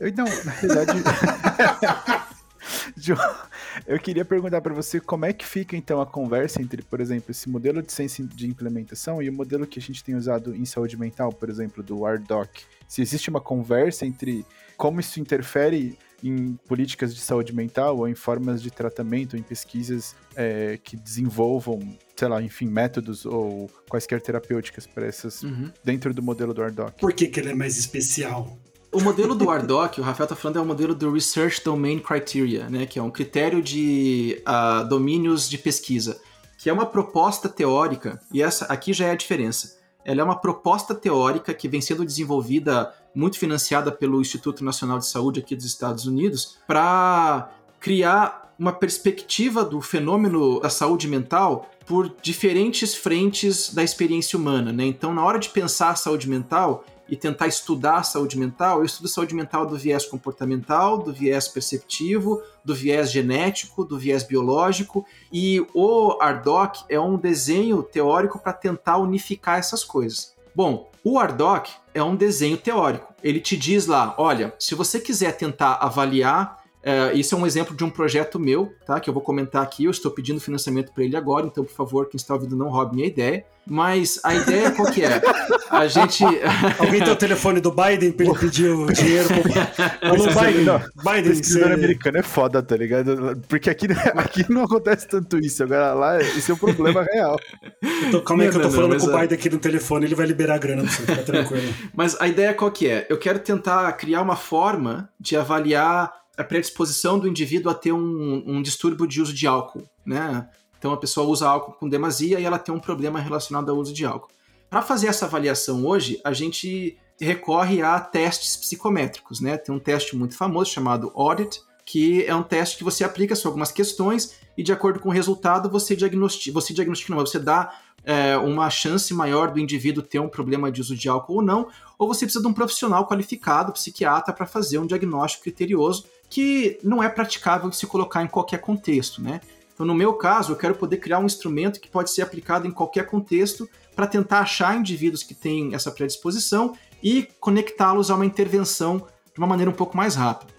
Eu, não, na verdade... [laughs] eu queria perguntar para você como é que fica então a conversa entre, por exemplo, esse modelo de de implementação e o modelo que a gente tem usado em saúde mental, por exemplo, do ARDOC. Se existe uma conversa entre como isso interfere em políticas de saúde mental ou em formas de tratamento, em pesquisas é, que desenvolvam, sei lá, enfim, métodos ou quaisquer terapêuticas para essas uhum. dentro do modelo do ARDOC. Por que, que ele é mais especial? O modelo do ARDOC, o Rafael está falando, é o modelo do Research Domain Criteria, né, que é um critério de uh, domínios de pesquisa, que é uma proposta teórica, e essa aqui já é a diferença. Ela é uma proposta teórica que vem sendo desenvolvida muito financiada pelo Instituto Nacional de Saúde aqui dos Estados Unidos, para criar uma perspectiva do fenômeno da saúde mental por diferentes frentes da experiência humana. Né? Então, na hora de pensar a saúde mental e tentar estudar a saúde mental, eu estudo saúde mental do viés comportamental, do viés perceptivo, do viés genético, do viés biológico, e o ARDOC é um desenho teórico para tentar unificar essas coisas. Bom, o ARDOC é um desenho teórico. Ele te diz lá, olha, se você quiser tentar avaliar é, isso é um exemplo de um projeto meu, tá? Que eu vou comentar aqui. Eu estou pedindo financiamento para ele agora, então, por favor, quem está ouvindo não roube minha ideia. Mas a ideia qual que é? A gente. [laughs] Alguém tem o telefone do Biden para ele pedir o dinheiro? Pro... [laughs] Alô, Biden. Não, Biden, você... americano é foda, tá ligado? Porque aqui, aqui não acontece tanto isso. Agora lá, isso é um problema real. Então, calma aí que eu tô falando com o Biden aqui no telefone, ele vai liberar a grana pra você, fica tranquilo. [laughs] Mas a ideia qual que é? Eu quero tentar criar uma forma de avaliar a predisposição do indivíduo a ter um, um distúrbio de uso de álcool, né? Então a pessoa usa álcool com demasia e ela tem um problema relacionado ao uso de álcool. Para fazer essa avaliação hoje, a gente recorre a testes psicométricos, né? Tem um teste muito famoso chamado Audit, que é um teste que você aplica sobre algumas questões e de acordo com o resultado você diagnostica, você diagnostica não, você dá é, uma chance maior do indivíduo ter um problema de uso de álcool ou não, ou você precisa de um profissional qualificado, psiquiatra, para fazer um diagnóstico criterioso que não é praticável de se colocar em qualquer contexto, né? Então, no meu caso, eu quero poder criar um instrumento que pode ser aplicado em qualquer contexto para tentar achar indivíduos que têm essa predisposição e conectá-los a uma intervenção de uma maneira um pouco mais rápida.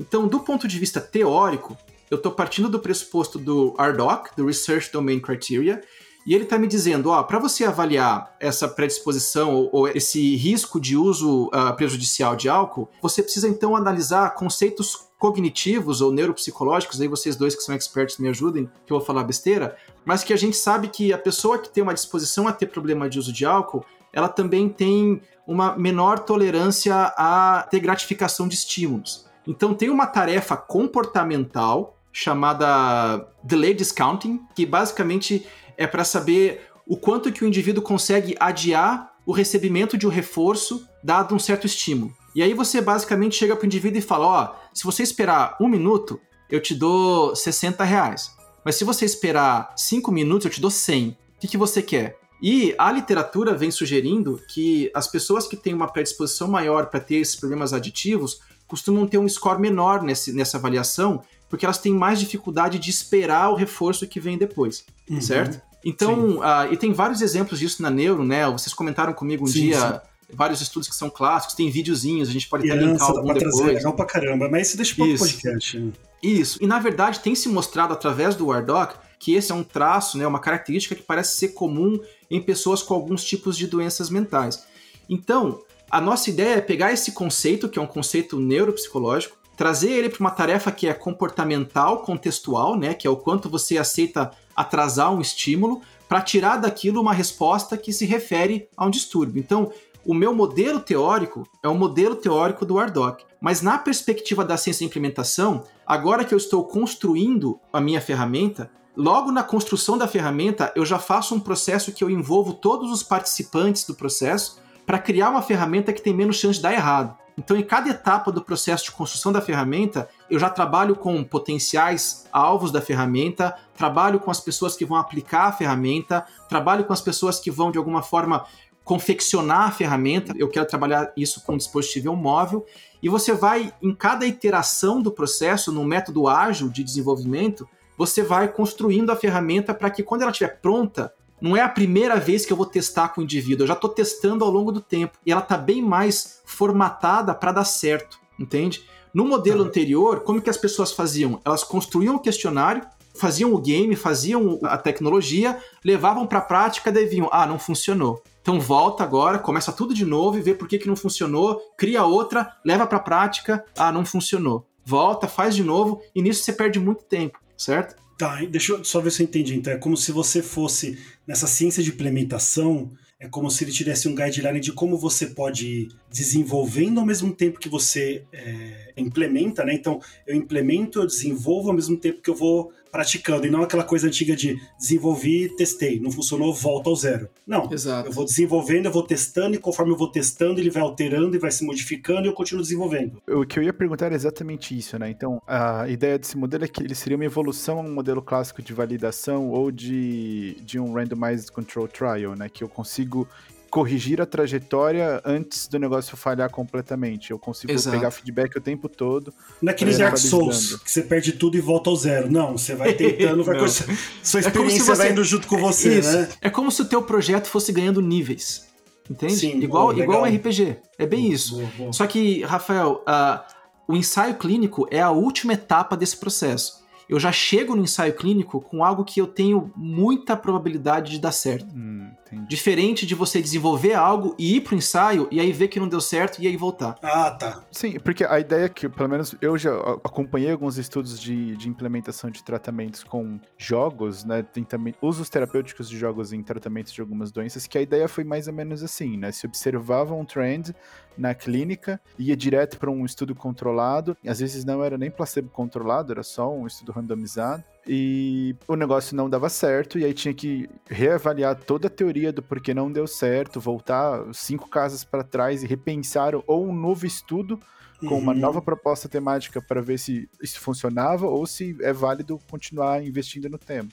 Então, do ponto de vista teórico, eu estou partindo do pressuposto do RDoC, do Research Domain Criteria, e ele está me dizendo, ó, para você avaliar essa predisposição ou, ou esse risco de uso uh, prejudicial de álcool, você precisa então analisar conceitos cognitivos ou neuropsicológicos, aí vocês dois que são expertos me ajudem, que eu vou falar besteira, mas que a gente sabe que a pessoa que tem uma disposição a ter problema de uso de álcool, ela também tem uma menor tolerância a ter gratificação de estímulos. Então tem uma tarefa comportamental chamada delay discounting, que basicamente é para saber o quanto que o indivíduo consegue adiar o recebimento de um reforço dado um certo estímulo. E aí você basicamente chega para o indivíduo e fala, ó, oh, se você esperar um minuto, eu te dou 60 reais. Mas se você esperar 5 minutos, eu te dou 100. O que, que você quer? E a literatura vem sugerindo que as pessoas que têm uma predisposição maior para ter esses problemas aditivos costumam ter um score menor nesse, nessa avaliação, porque elas têm mais dificuldade de esperar o reforço que vem depois, uhum. certo? Então, uh, e tem vários exemplos disso na Neuro, né? Vocês comentaram comigo um sim, dia sim. Vários estudos que são clássicos, tem videozinhos, a gente pode até linkar algum pra depois. Trazer, legal pra caramba, mas isso deixa para o podcast. Né? Isso, e na verdade tem se mostrado através do WARDOC que esse é um traço, né, uma característica que parece ser comum em pessoas com alguns tipos de doenças mentais. Então, a nossa ideia é pegar esse conceito, que é um conceito neuropsicológico, trazer ele para uma tarefa que é comportamental, contextual, né, que é o quanto você aceita atrasar um estímulo, para tirar daquilo uma resposta que se refere a um distúrbio. Então, o meu modelo teórico é o modelo teórico do ARDOC. Mas na perspectiva da ciência de implementação, agora que eu estou construindo a minha ferramenta, logo na construção da ferramenta, eu já faço um processo que eu envolvo todos os participantes do processo para criar uma ferramenta que tem menos chance de dar errado. Então, em cada etapa do processo de construção da ferramenta, eu já trabalho com potenciais alvos da ferramenta, trabalho com as pessoas que vão aplicar a ferramenta, trabalho com as pessoas que vão, de alguma forma, confeccionar a ferramenta. Eu quero trabalhar isso com um dispositivo móvel. E você vai, em cada iteração do processo, no método ágil de desenvolvimento, você vai construindo a ferramenta para que, quando ela estiver pronta, não é a primeira vez que eu vou testar com o indivíduo, eu já estou testando ao longo do tempo. E ela está bem mais formatada para dar certo, entende? No modelo anterior, como que as pessoas faziam? Elas construíam o questionário, faziam o game, faziam a tecnologia, levavam para a prática, daí vinham, ah, não funcionou. Então volta agora, começa tudo de novo e vê por que, que não funcionou, cria outra, leva para a prática, ah, não funcionou. Volta, faz de novo e nisso você perde muito tempo, certo? Tá, deixa eu só ver se eu entendi. Então, é como se você fosse nessa ciência de implementação, é como se ele tivesse um guideline de como você pode desenvolvendo ao mesmo tempo que você é, implementa, né? Então, eu implemento, eu desenvolvo ao mesmo tempo que eu vou praticando, e não aquela coisa antiga de desenvolvi, testei, não funcionou, volta ao zero. Não, Exato. eu vou desenvolvendo, eu vou testando, e conforme eu vou testando, ele vai alterando e vai se modificando, e eu continuo desenvolvendo. O que eu ia perguntar era exatamente isso, né? Então, a ideia desse modelo é que ele seria uma evolução a um modelo clássico de validação ou de, de um randomized control trial, né? Que eu consigo corrigir a trajetória antes do negócio falhar completamente. Eu consigo Exato. pegar feedback o tempo todo. Não é nem Dark Souls, que você perde tudo e volta ao zero. Não, você vai tentando, vai [laughs] sua é experiência é você... vai indo junto com você, Isso. né? É como se o teu projeto fosse ganhando níveis. Entende? Sim, igual, boa, igual um RPG. É bem boa, isso. Boa, Só que, Rafael, uh, o ensaio clínico é a última etapa desse processo eu já chego no ensaio clínico com algo que eu tenho muita probabilidade de dar certo. Hum, Diferente de você desenvolver algo e ir pro ensaio e aí ver que não deu certo e aí voltar. Ah, tá. Sim, porque a ideia é que, pelo menos eu já acompanhei alguns estudos de, de implementação de tratamentos com jogos, né? Tem também usos terapêuticos de jogos em tratamentos de algumas doenças, que a ideia foi mais ou menos assim, né? Se observava um trend na clínica, ia direto para um estudo controlado, às vezes não era nem placebo controlado, era só um estudo randomizado, e o negócio não dava certo, e aí tinha que reavaliar toda a teoria do porquê não deu certo, voltar cinco casas para trás e repensar ou um novo estudo com uma uhum. nova proposta temática para ver se isso funcionava ou se é válido continuar investindo no tema.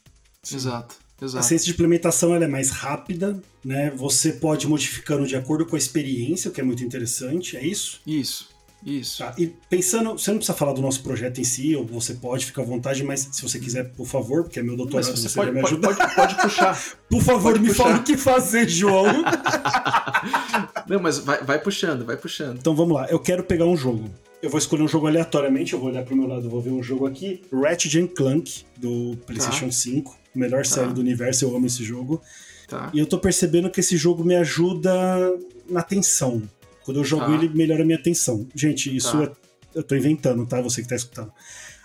Exato. Exato. A ciência de implementação ela é mais rápida, né? Você pode ir modificando de acordo com a experiência, o que é muito interessante, é isso? Isso. Isso. Tá, e pensando, você não precisa falar do nosso projeto em si, ou você pode, ficar à vontade, mas se você quiser, por favor, porque é meu doutorado, você, você pode, me ajudar. Pode, pode, puxar. [laughs] por favor, pode me puxar. fala o que fazer, João. [laughs] não, mas vai, vai puxando, vai puxando. Então vamos lá, eu quero pegar um jogo. Eu vou escolher um jogo aleatoriamente, eu vou olhar pro meu lado, vou ver um jogo aqui. Ratchet Clank, do PlayStation tá. 5 melhor tá. série do universo, eu amo esse jogo. Tá. E eu tô percebendo que esse jogo me ajuda na atenção. Quando eu jogo tá. ele, melhora a minha atenção. Gente, isso tá. é, eu tô inventando, tá? Você que tá escutando.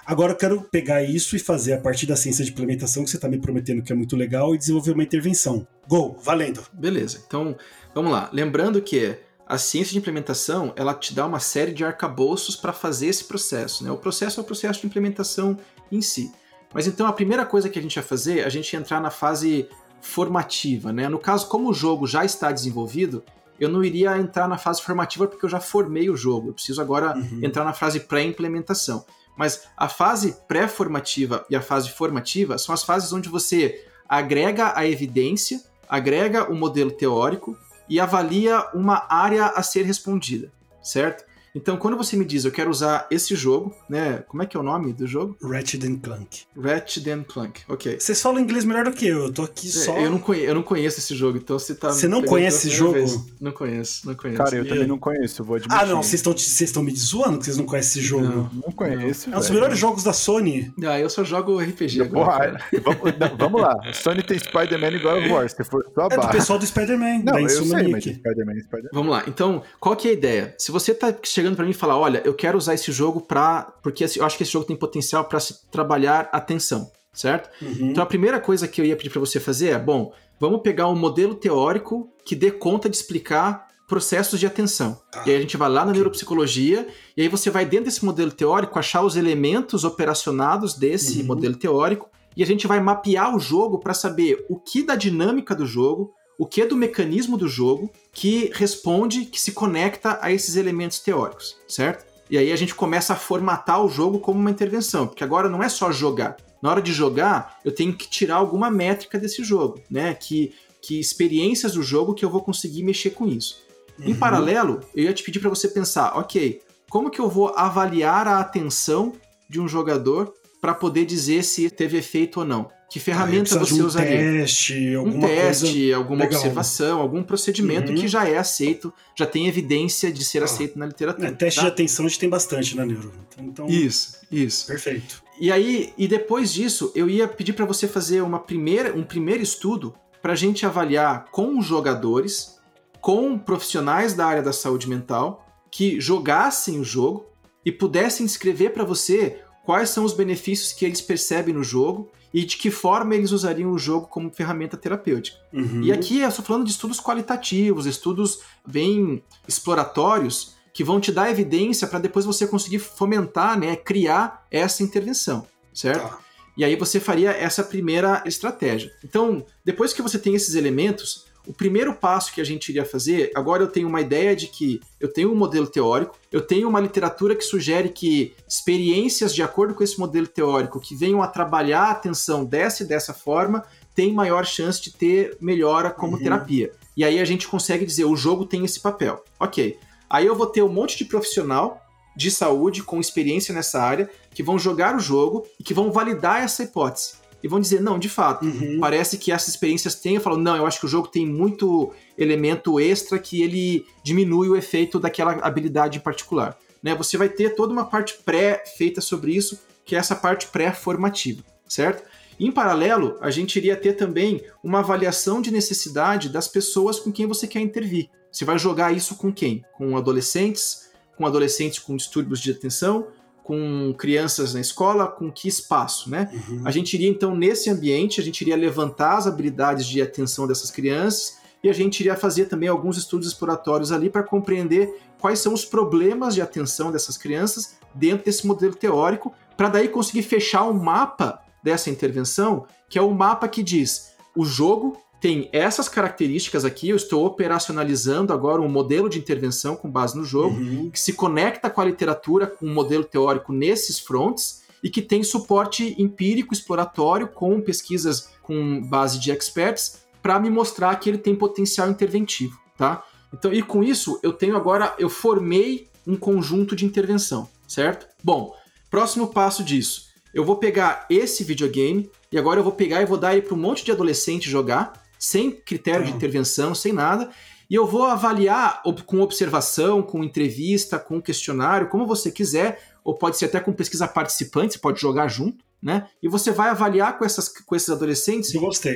Agora eu quero pegar isso e fazer a partir da ciência de implementação que você tá me prometendo que é muito legal e desenvolver uma intervenção. Go, valendo. Beleza. Então, vamos lá. Lembrando que a ciência de implementação, ela te dá uma série de arcabouços para fazer esse processo, né? O processo é o processo de implementação em si. Mas então a primeira coisa que a gente vai fazer é a gente entrar na fase formativa, né? No caso, como o jogo já está desenvolvido, eu não iria entrar na fase formativa porque eu já formei o jogo. Eu preciso agora uhum. entrar na fase pré-implementação. Mas a fase pré-formativa e a fase formativa são as fases onde você agrega a evidência, agrega o modelo teórico e avalia uma área a ser respondida, certo? Então, quando você me diz eu quero usar esse jogo, né? Como é que é o nome do jogo? Ratchet Clank. Ratchet Clank, ok. Vocês falam inglês melhor do que eu, eu tô aqui é, só. Eu não, conheço, eu não conheço esse jogo, então você tá. Você não conhece esse jogo? Vez. Não conheço, não conheço. Cara, eu e... também não conheço, eu vou admitir. Ah, não, vocês estão me zoando que vocês não conhecem esse jogo. Não, não conheço. É um dos melhores jogos da Sony. Ah, eu só jogo RPG agora. [laughs] vamos, não, vamos lá. Sony tem Spider-Man e God of War, se for só É do pessoal do Spider-Man. Não, eu sei, mas Spider-Man, Spider-Man. Vamos lá, então, qual que é a ideia? Se você tá chegando para mim e falar, olha, eu quero usar esse jogo para porque eu acho que esse jogo tem potencial para se trabalhar atenção, certo? Uhum. Então a primeira coisa que eu ia pedir para você fazer é, bom, vamos pegar um modelo teórico que dê conta de explicar processos de atenção. Ah, e aí a gente vai lá na neuropsicologia e aí você vai dentro desse modelo teórico achar os elementos operacionados desse uhum. modelo teórico e a gente vai mapear o jogo para saber o que da dinâmica do jogo, o que é do mecanismo do jogo que responde, que se conecta a esses elementos teóricos, certo? E aí a gente começa a formatar o jogo como uma intervenção, porque agora não é só jogar. Na hora de jogar, eu tenho que tirar alguma métrica desse jogo, né? Que, que experiências do jogo que eu vou conseguir mexer com isso. Uhum. Em paralelo, eu ia te pedir para você pensar, ok, como que eu vou avaliar a atenção de um jogador para poder dizer se teve efeito ou não? Que ferramenta você um usaria? Teste, um teste, alguma legal. observação, algum procedimento uhum. que já é aceito, já tem evidência de ser ah. aceito na literatura. É, teste tá? de atenção a gente tem bastante na neuro. Então, isso, isso. Perfeito. E aí, e depois disso, eu ia pedir para você fazer uma primeira, um primeiro estudo para a gente avaliar com jogadores, com profissionais da área da saúde mental, que jogassem o jogo e pudessem escrever para você quais são os benefícios que eles percebem no jogo e de que forma eles usariam o jogo como ferramenta terapêutica. Uhum. E aqui eu estou falando de estudos qualitativos, estudos bem exploratórios, que vão te dar evidência para depois você conseguir fomentar, né, criar essa intervenção, certo? Tá. E aí você faria essa primeira estratégia. Então, depois que você tem esses elementos, o primeiro passo que a gente iria fazer, agora eu tenho uma ideia de que eu tenho um modelo teórico, eu tenho uma literatura que sugere que experiências de acordo com esse modelo teórico que venham a trabalhar a atenção dessa e dessa forma têm maior chance de ter melhora como uhum. terapia. E aí a gente consegue dizer, o jogo tem esse papel. Ok. Aí eu vou ter um monte de profissional de saúde com experiência nessa área que vão jogar o jogo e que vão validar essa hipótese e vão dizer, não, de fato, uhum. parece que essas experiências têm. Eu falo, não, eu acho que o jogo tem muito elemento extra que ele diminui o efeito daquela habilidade em particular. né, você vai ter toda uma parte pré feita sobre isso, que é essa parte pré-formativa, certo? Em paralelo, a gente iria ter também uma avaliação de necessidade das pessoas com quem você quer intervir. Você vai jogar isso com quem? Com adolescentes, com adolescentes com distúrbios de atenção, com crianças na escola, com que espaço, né? Uhum. A gente iria então nesse ambiente, a gente iria levantar as habilidades de atenção dessas crianças e a gente iria fazer também alguns estudos exploratórios ali para compreender quais são os problemas de atenção dessas crianças dentro desse modelo teórico, para daí conseguir fechar um mapa dessa intervenção, que é o um mapa que diz o jogo tem essas características aqui, eu estou operacionalizando agora um modelo de intervenção com base no jogo, uhum. que se conecta com a literatura, com um modelo teórico nesses fronts, e que tem suporte empírico exploratório com pesquisas com base de experts para me mostrar que ele tem potencial interventivo, tá? Então, e com isso, eu tenho agora, eu formei um conjunto de intervenção, certo? Bom, próximo passo disso. Eu vou pegar esse videogame e agora eu vou pegar e vou dar ele para um monte de adolescente jogar sem critério de intervenção, sem nada, e eu vou avaliar com observação, com entrevista, com questionário, como você quiser, ou pode ser até com pesquisa participante, você pode jogar junto, né? E você vai avaliar com, essas, com esses adolescentes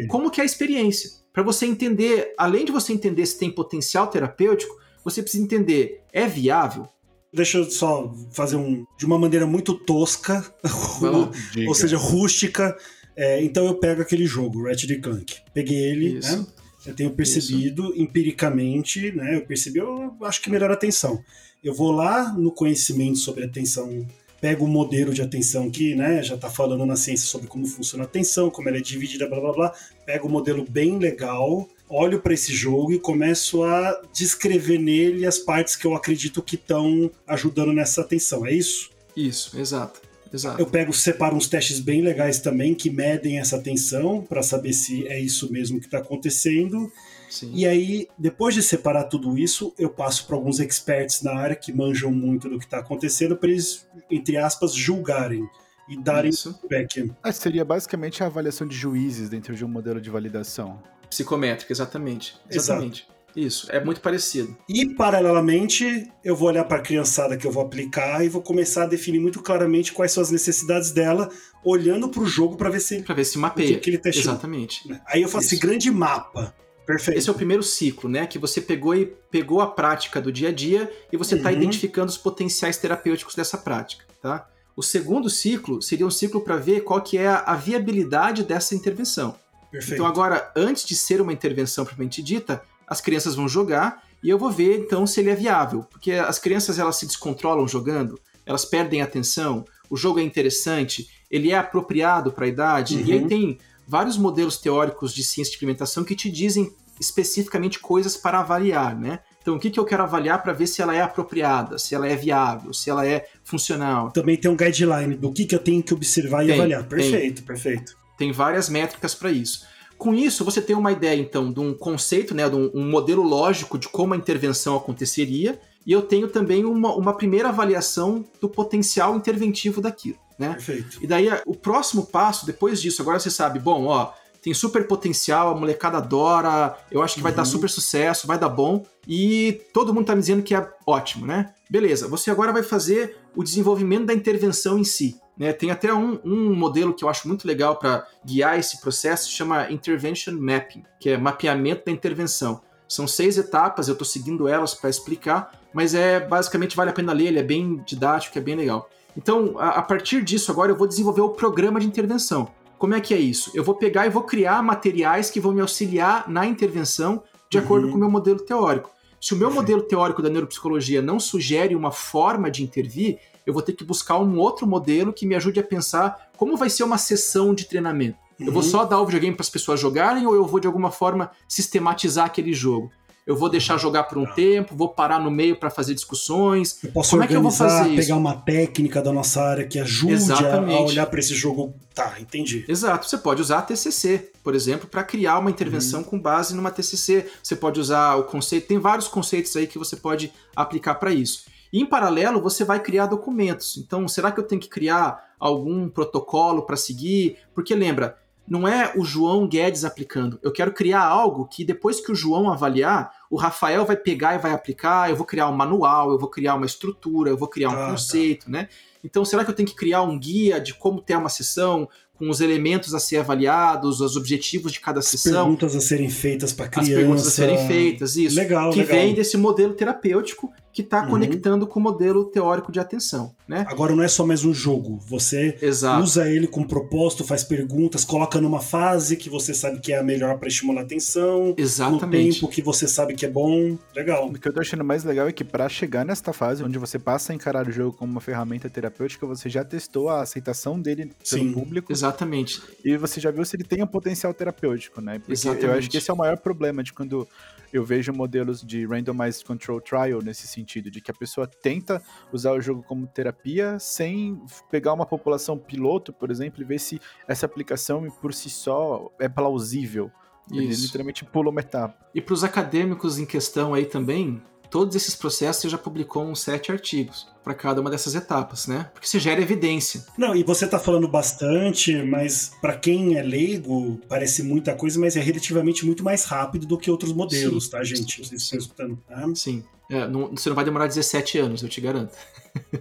como que é a experiência. Para você entender, além de você entender se tem potencial terapêutico, você precisa entender, é viável? Deixa eu só fazer um de uma maneira muito tosca, [laughs] ou seja, rústica, é, então eu pego aquele jogo, Ratchet Clank. Peguei ele, Isso. né? Eu tenho percebido Isso. empiricamente, né? Eu percebi, eu acho que melhor atenção. Eu vou lá no conhecimento sobre atenção, pego o modelo de atenção que, né, já está falando na ciência sobre como funciona a atenção, como ela é dividida, blá blá blá. Pego o um modelo bem legal, olho para esse jogo e começo a descrever nele as partes que eu acredito que estão ajudando nessa atenção. É isso? Isso, exato. Exato. Eu pego, separo uns testes bem legais também que medem essa tensão para saber se é isso mesmo que está acontecendo. Sim. E aí, depois de separar tudo isso, eu passo para alguns experts na área que manjam muito do que está acontecendo para eles, entre aspas, julgarem e darem feedback. Ah, seria basicamente a avaliação de juízes dentro de um modelo de validação. Psicométrica, exatamente. Exatamente. Exato. Isso, é muito parecido. E, paralelamente, eu vou olhar para a criançada que eu vou aplicar e vou começar a definir muito claramente quais são as necessidades dela, olhando para o jogo para ver se para ver se mapeia. Que ele tá Exatamente. Aí eu faço Isso. esse grande mapa. Perfeito. Esse é o primeiro ciclo, né? Que você pegou e pegou a prática do dia a dia e você está uhum. identificando os potenciais terapêuticos dessa prática, tá? O segundo ciclo seria um ciclo para ver qual que é a viabilidade dessa intervenção. Perfeito. Então agora, antes de ser uma intervenção propriamente dita, as crianças vão jogar e eu vou ver então se ele é viável, porque as crianças elas se descontrolam jogando, elas perdem atenção, o jogo é interessante, ele é apropriado para a idade, uhum. e aí uhum. tem vários modelos teóricos de ciência de implementação que te dizem especificamente coisas para avaliar, né? Então, o que, que eu quero avaliar para ver se ela é apropriada, se ela é viável, se ela é funcional. Também tem um guideline do que, que eu tenho que observar e tem, avaliar. Perfeito, tem. perfeito. Tem várias métricas para isso. Com isso, você tem uma ideia, então, de um conceito, né, de um, um modelo lógico de como a intervenção aconteceria, e eu tenho também uma, uma primeira avaliação do potencial interventivo daquilo. Né? Perfeito. E daí, o próximo passo, depois disso, agora você sabe, bom, ó, tem super potencial, a molecada adora, eu acho que vai dar uhum. super sucesso, vai dar bom, e todo mundo tá me dizendo que é ótimo, né? Beleza, você agora vai fazer o desenvolvimento da intervenção em si. Né? Tem até um, um modelo que eu acho muito legal para guiar esse processo, chama Intervention Mapping, que é mapeamento da intervenção. São seis etapas, eu estou seguindo elas para explicar, mas é basicamente vale a pena ler, ele é bem didático, é bem legal. Então, a, a partir disso, agora eu vou desenvolver o programa de intervenção. Como é que é isso? Eu vou pegar e vou criar materiais que vão me auxiliar na intervenção de uhum. acordo com o meu modelo teórico. Se o meu modelo teórico da neuropsicologia não sugere uma forma de intervir, eu vou ter que buscar um outro modelo que me ajude a pensar como vai ser uma sessão de treinamento. Uhum. Eu vou uhum. só dar o videogame para as pessoas jogarem ou eu vou de alguma forma sistematizar aquele jogo? Eu vou deixar uhum. jogar por um tá. tempo, vou parar no meio para fazer discussões. Eu posso Como organizar, é que eu vou fazer isso? pegar uma técnica da nossa área que ajude Exatamente. a olhar para esse jogo. Tá, entendi. Exato. Você pode usar a TCC, por exemplo, para criar uma intervenção uhum. com base numa TCC. Você pode usar o conceito, tem vários conceitos aí que você pode aplicar para isso. E em paralelo, você vai criar documentos. Então, será que eu tenho que criar algum protocolo para seguir? Porque lembra, não é o João Guedes aplicando. Eu quero criar algo que depois que o João avaliar, o Rafael vai pegar e vai aplicar, eu vou criar um manual, eu vou criar uma estrutura, eu vou criar um ah, tá. conceito, tá. né? Então, será que eu tenho que criar um guia de como ter uma sessão? com os elementos a ser avaliados, os objetivos de cada sessão. As perguntas a serem feitas para criança. As perguntas a serem feitas, isso. Legal, que legal. vem desse modelo terapêutico que está uhum. conectando com o modelo teórico de atenção, né? Agora não é só mais um jogo, você Exato. usa ele com propósito, faz perguntas, coloca numa fase que você sabe que é a melhor para estimular a atenção, Exatamente. no tempo que você sabe que é bom, legal. O que eu tô achando mais legal é que para chegar nesta fase onde você passa a encarar o jogo como uma ferramenta terapêutica, você já testou a aceitação dele pelo Sim, público. Exatamente. E você já viu se ele tem um potencial terapêutico, né? Porque exatamente. eu acho que esse é o maior problema de quando eu vejo modelos de randomized control trial nesse sentido, de que a pessoa tenta usar o jogo como terapia sem pegar uma população piloto, por exemplo, e ver se essa aplicação por si só é plausível. Isso. Ele literalmente pula uma etapa. E para os acadêmicos em questão aí também, todos esses processos você já publicou uns sete artigos para cada uma dessas etapas, né? Porque você gera evidência. Não, e você está falando bastante, mas para quem é leigo, parece muita coisa, mas é relativamente muito mais rápido do que outros modelos, Sim. tá, gente? Vocês estão escutando, tá? Sim. É, não, você não vai demorar 17 anos, eu te garanto.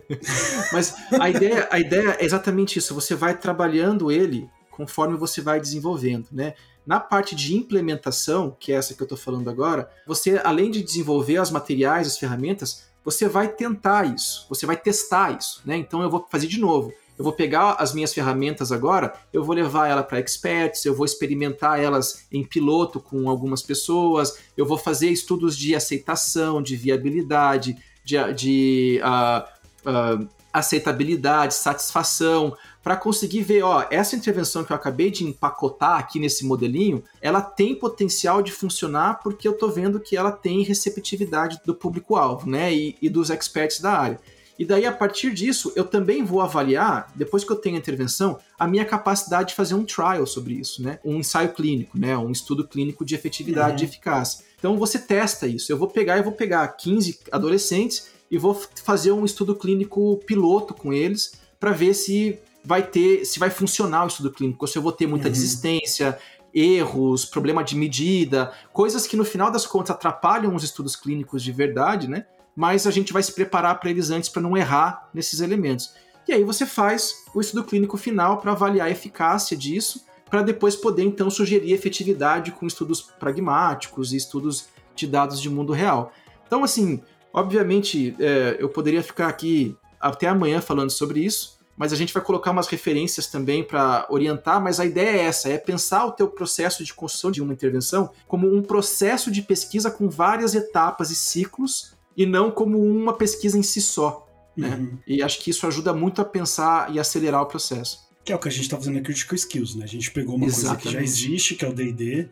[laughs] mas a ideia, a ideia é exatamente isso. Você vai trabalhando ele conforme você vai desenvolvendo, né? Na parte de implementação, que é essa que eu estou falando agora, você, além de desenvolver os materiais, as ferramentas, você vai tentar isso, você vai testar isso, né? Então eu vou fazer de novo. Eu vou pegar as minhas ferramentas agora, eu vou levar ela para experts, eu vou experimentar elas em piloto com algumas pessoas, eu vou fazer estudos de aceitação, de viabilidade, de, de uh, uh, aceitabilidade, satisfação, para conseguir ver, ó, essa intervenção que eu acabei de empacotar aqui nesse modelinho, ela tem potencial de funcionar porque eu estou vendo que ela tem receptividade do público-alvo, né, e, e dos experts da área. E daí, a partir disso, eu também vou avaliar, depois que eu tenho a intervenção, a minha capacidade de fazer um trial sobre isso, né? Um ensaio clínico, né? Um estudo clínico de efetividade, uhum. de eficácia. Então você testa isso. Eu vou pegar, eu vou pegar 15 adolescentes e vou fazer um estudo clínico piloto com eles para ver se vai ter, se vai funcionar o estudo clínico, se eu vou ter muita uhum. desistência, erros, problema de medida, coisas que no final das contas atrapalham os estudos clínicos de verdade, né? Mas a gente vai se preparar para eles antes para não errar nesses elementos. E aí você faz o estudo clínico final para avaliar a eficácia disso, para depois poder então sugerir efetividade com estudos pragmáticos e estudos de dados de mundo real. Então, assim, obviamente, é, eu poderia ficar aqui até amanhã falando sobre isso, mas a gente vai colocar umas referências também para orientar, mas a ideia é essa, é pensar o teu processo de construção de uma intervenção como um processo de pesquisa com várias etapas e ciclos e não como uma pesquisa em si só. Né? Uhum. E acho que isso ajuda muito a pensar e acelerar o processo. Que é o que a gente está fazendo aqui Critical Skills, né? A gente pegou uma Exatamente. coisa que já existe, que é o D&D,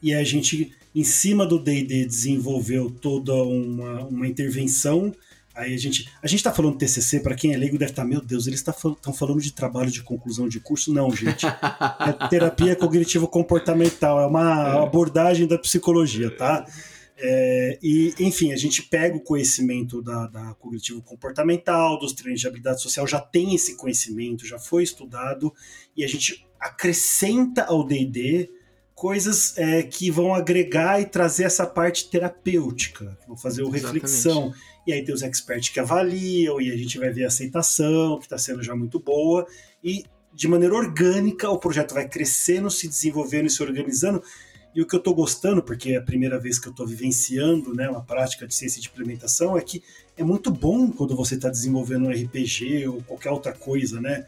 e a gente, em cima do D&D, desenvolveu toda uma, uma intervenção Aí a gente, a gente tá falando TCC, para quem é leigo deve estar, tá, meu Deus, eles estão tá, falando de trabalho de conclusão de curso? Não, gente. É [laughs] terapia cognitivo-comportamental, é uma é. abordagem da psicologia, tá? É, e, enfim, a gente pega o conhecimento da, da cognitivo-comportamental, dos treinos de habilidade social, já tem esse conhecimento, já foi estudado, e a gente acrescenta ao DD coisas é, que vão agregar e trazer essa parte terapêutica, vão fazer o reflexão. E aí tem os experts que avaliam, e a gente vai ver a aceitação, que está sendo já muito boa. E de maneira orgânica, o projeto vai crescendo, se desenvolvendo e se organizando. E o que eu estou gostando, porque é a primeira vez que eu estou vivenciando né, uma prática de ciência de implementação, é que é muito bom quando você está desenvolvendo um RPG ou qualquer outra coisa, né?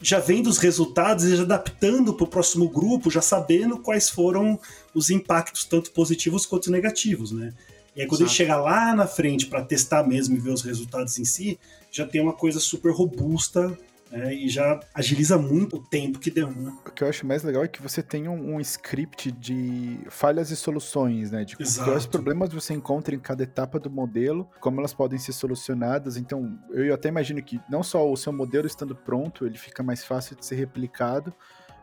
Já vendo os resultados e já adaptando para o próximo grupo, já sabendo quais foram os impactos, tanto positivos quanto negativos, né? E aí, quando Exato. ele chega lá na frente para testar mesmo e ver os resultados em si, já tem uma coisa super robusta né, e já agiliza muito o tempo que deu. Né? O que eu acho mais legal é que você tem um, um script de falhas e soluções, né? De quais problemas você encontra em cada etapa do modelo, como elas podem ser solucionadas. Então, eu até imagino que não só o seu modelo estando pronto, ele fica mais fácil de ser replicado,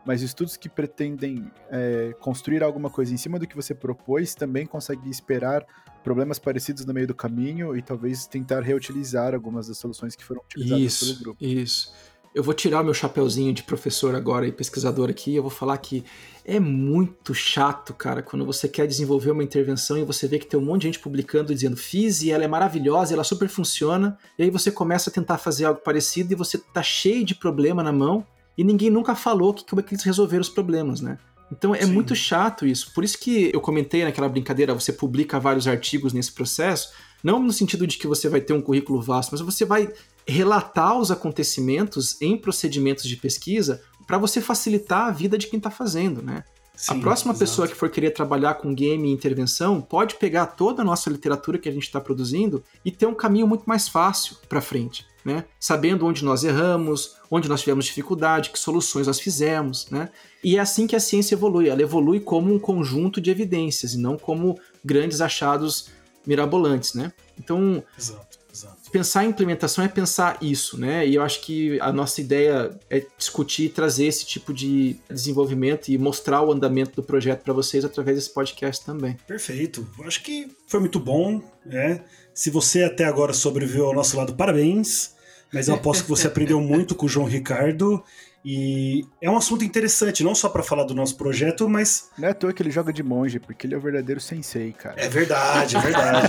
mas estudos que pretendem é, construir alguma coisa em cima do que você propôs também conseguem esperar problemas parecidos no meio do caminho e talvez tentar reutilizar algumas das soluções que foram utilizadas isso, pelo grupo. Isso. eu vou tirar o meu chapeuzinho de professor agora e pesquisador aqui, eu vou falar que é muito chato, cara, quando você quer desenvolver uma intervenção e você vê que tem um monte de gente publicando dizendo fiz e ela é maravilhosa, ela super funciona, e aí você começa a tentar fazer algo parecido e você tá cheio de problema na mão e ninguém nunca falou que, como é que eles resolveram os problemas, né? Então é Sim. muito chato isso. Por isso que eu comentei naquela brincadeira, você publica vários artigos nesse processo, não no sentido de que você vai ter um currículo vasto, mas você vai relatar os acontecimentos em procedimentos de pesquisa para você facilitar a vida de quem está fazendo, né? Sim, a próxima pessoa que for querer trabalhar com game e intervenção pode pegar toda a nossa literatura que a gente está produzindo e ter um caminho muito mais fácil para frente, né? Sabendo onde nós erramos, onde nós tivemos dificuldade, que soluções nós fizemos, né? E é assim que a ciência evolui. Ela evolui como um conjunto de evidências e não como grandes achados mirabolantes, né? Então, exato. Exato. Pensar em implementação é pensar isso, né? E eu acho que a nossa ideia é discutir e trazer esse tipo de desenvolvimento e mostrar o andamento do projeto para vocês através desse podcast também. Perfeito. Eu acho que foi muito bom, né? Se você até agora sobreviveu ao nosso lado, parabéns. Mas eu aposto que você aprendeu muito com o João Ricardo e é um assunto interessante, não só para falar do nosso projeto, mas. Não é à toa que ele joga de monge, porque ele é o verdadeiro sensei, cara. É verdade, é verdade.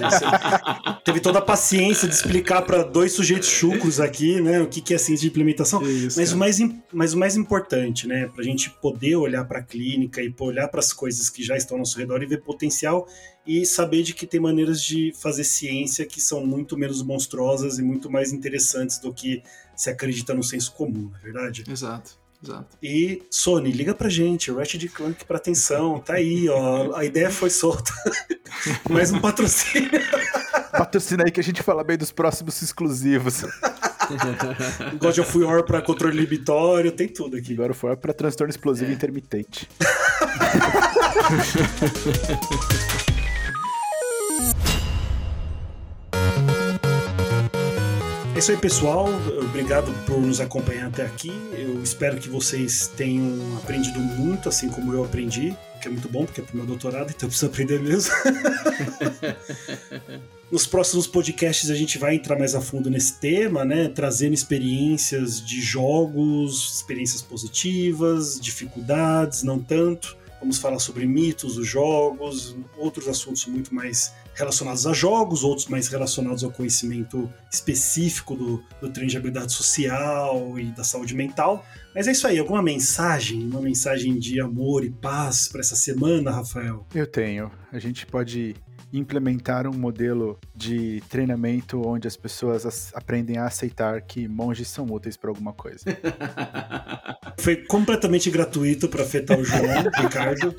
[laughs] Teve toda a paciência de explicar para dois sujeitos chucros aqui, né, o que, que é ciência de implementação. Isso, mas, o mais, mas o mais importante, né, para a gente poder olhar para a clínica e olhar para as coisas que já estão ao nosso redor e ver potencial e saber de que tem maneiras de fazer ciência que são muito menos monstruosas e muito mais interessantes do que se acredita no senso comum, não é verdade? Exato. Exato. E Sony, liga pra gente, Ratchet Clank pra atenção, tá aí, ó, a ideia foi solta. [laughs] Mais um patrocínio. Patrocina aí que a gente fala bem dos próximos exclusivos. [laughs] God of War pra controle inibitório, tem tudo aqui. God of War pra transtorno explosivo é. intermitente. [laughs] É isso aí, pessoal. Obrigado por nos acompanhar até aqui. Eu espero que vocês tenham aprendido muito, assim como eu aprendi, que é muito bom, porque é pro meu doutorado, então eu preciso aprender mesmo. [laughs] Nos próximos podcasts a gente vai entrar mais a fundo nesse tema, né? Trazendo experiências de jogos, experiências positivas, dificuldades, não tanto. Vamos falar sobre mitos dos jogos, outros assuntos muito mais relacionados a jogos, outros mais relacionados ao conhecimento específico do, do treino de habilidade social e da saúde mental. Mas é isso aí, alguma mensagem, uma mensagem de amor e paz para essa semana, Rafael? Eu tenho. A gente pode implementar um modelo de treinamento onde as pessoas aprendem a aceitar que monges são úteis para alguma coisa. [laughs] Foi completamente gratuito para afetar o João, [laughs] Ricardo.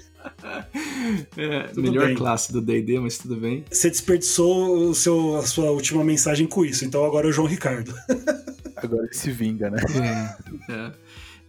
É, melhor bem. classe do D&D, mas tudo bem. Você desperdiçou o seu, a sua última mensagem com isso, então agora é o João Ricardo. [laughs] agora ele se vinga, né? É, é.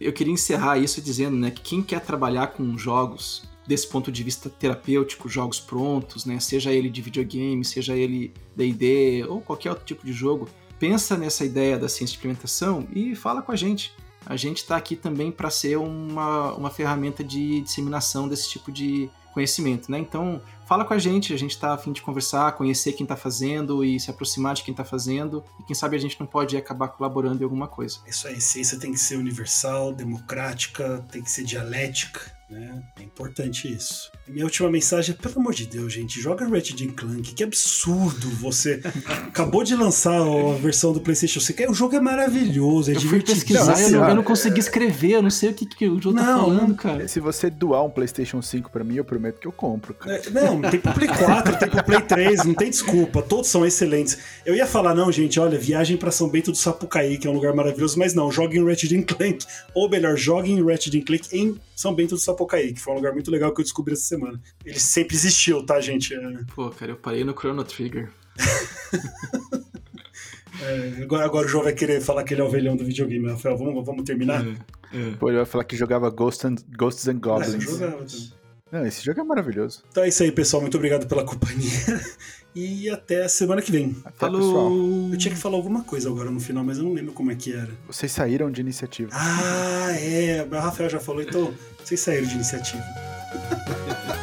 Eu queria encerrar isso dizendo né, que quem quer trabalhar com jogos desse ponto de vista terapêutico, jogos prontos, né? Seja ele de videogame, seja ele D&D ou qualquer outro tipo de jogo, pensa nessa ideia da ciência de implementação e fala com a gente. A gente está aqui também para ser uma, uma ferramenta de disseminação desse tipo de conhecimento, né? Então, fala com a gente, a gente está a fim de conversar, conhecer quem está fazendo e se aproximar de quem está fazendo. E quem sabe a gente não pode acabar colaborando em alguma coisa. Isso aí, ciência tem que ser universal, democrática, tem que ser dialética né? É importante isso. Minha última mensagem é, pelo amor de Deus, gente, joga Ratchet Clank. Que absurdo você [laughs] acabou de lançar a versão do PlayStation 5. O jogo é maravilhoso, é eu fui pesquisar, eu não, eu não, consegui escrever, eu não sei o que, que o jogo tá não, tá falando, cara. Se você doar um PlayStation 5 para mim, eu prometo que eu compro, cara. É, não, tem pro Play 4, tem pro Play 3, não tem desculpa. Todos são excelentes. Eu ia falar, não, gente, olha, viagem para São Bento do Sapucaí, que é um lugar maravilhoso, mas não, joguem Ratchet Clank. Ou melhor, joguem Ratchet Clank em São Bento do Sapucaí Sapucaí, que foi um lugar muito legal que eu descobri essa semana. Ele sempre existiu, tá, gente? É... Pô, cara, eu parei no Chrono Trigger. [laughs] é, agora, agora o João vai querer falar que ele é o velhão do videogame, Rafael. Vamos, vamos terminar? É, é. Pô, ele vai falar que jogava Ghost and, Ghosts and Goblins. É, eu jogava também. Não, esse jogo é maravilhoso. Então é isso aí, pessoal. Muito obrigado pela companhia. E até a semana que vem. Até, Falou. pessoal. Eu tinha que falar alguma coisa agora no final, mas eu não lembro como é que era. Vocês saíram de iniciativa. Ah, é. O Rafael já falou, então vocês saíram de iniciativa. [laughs]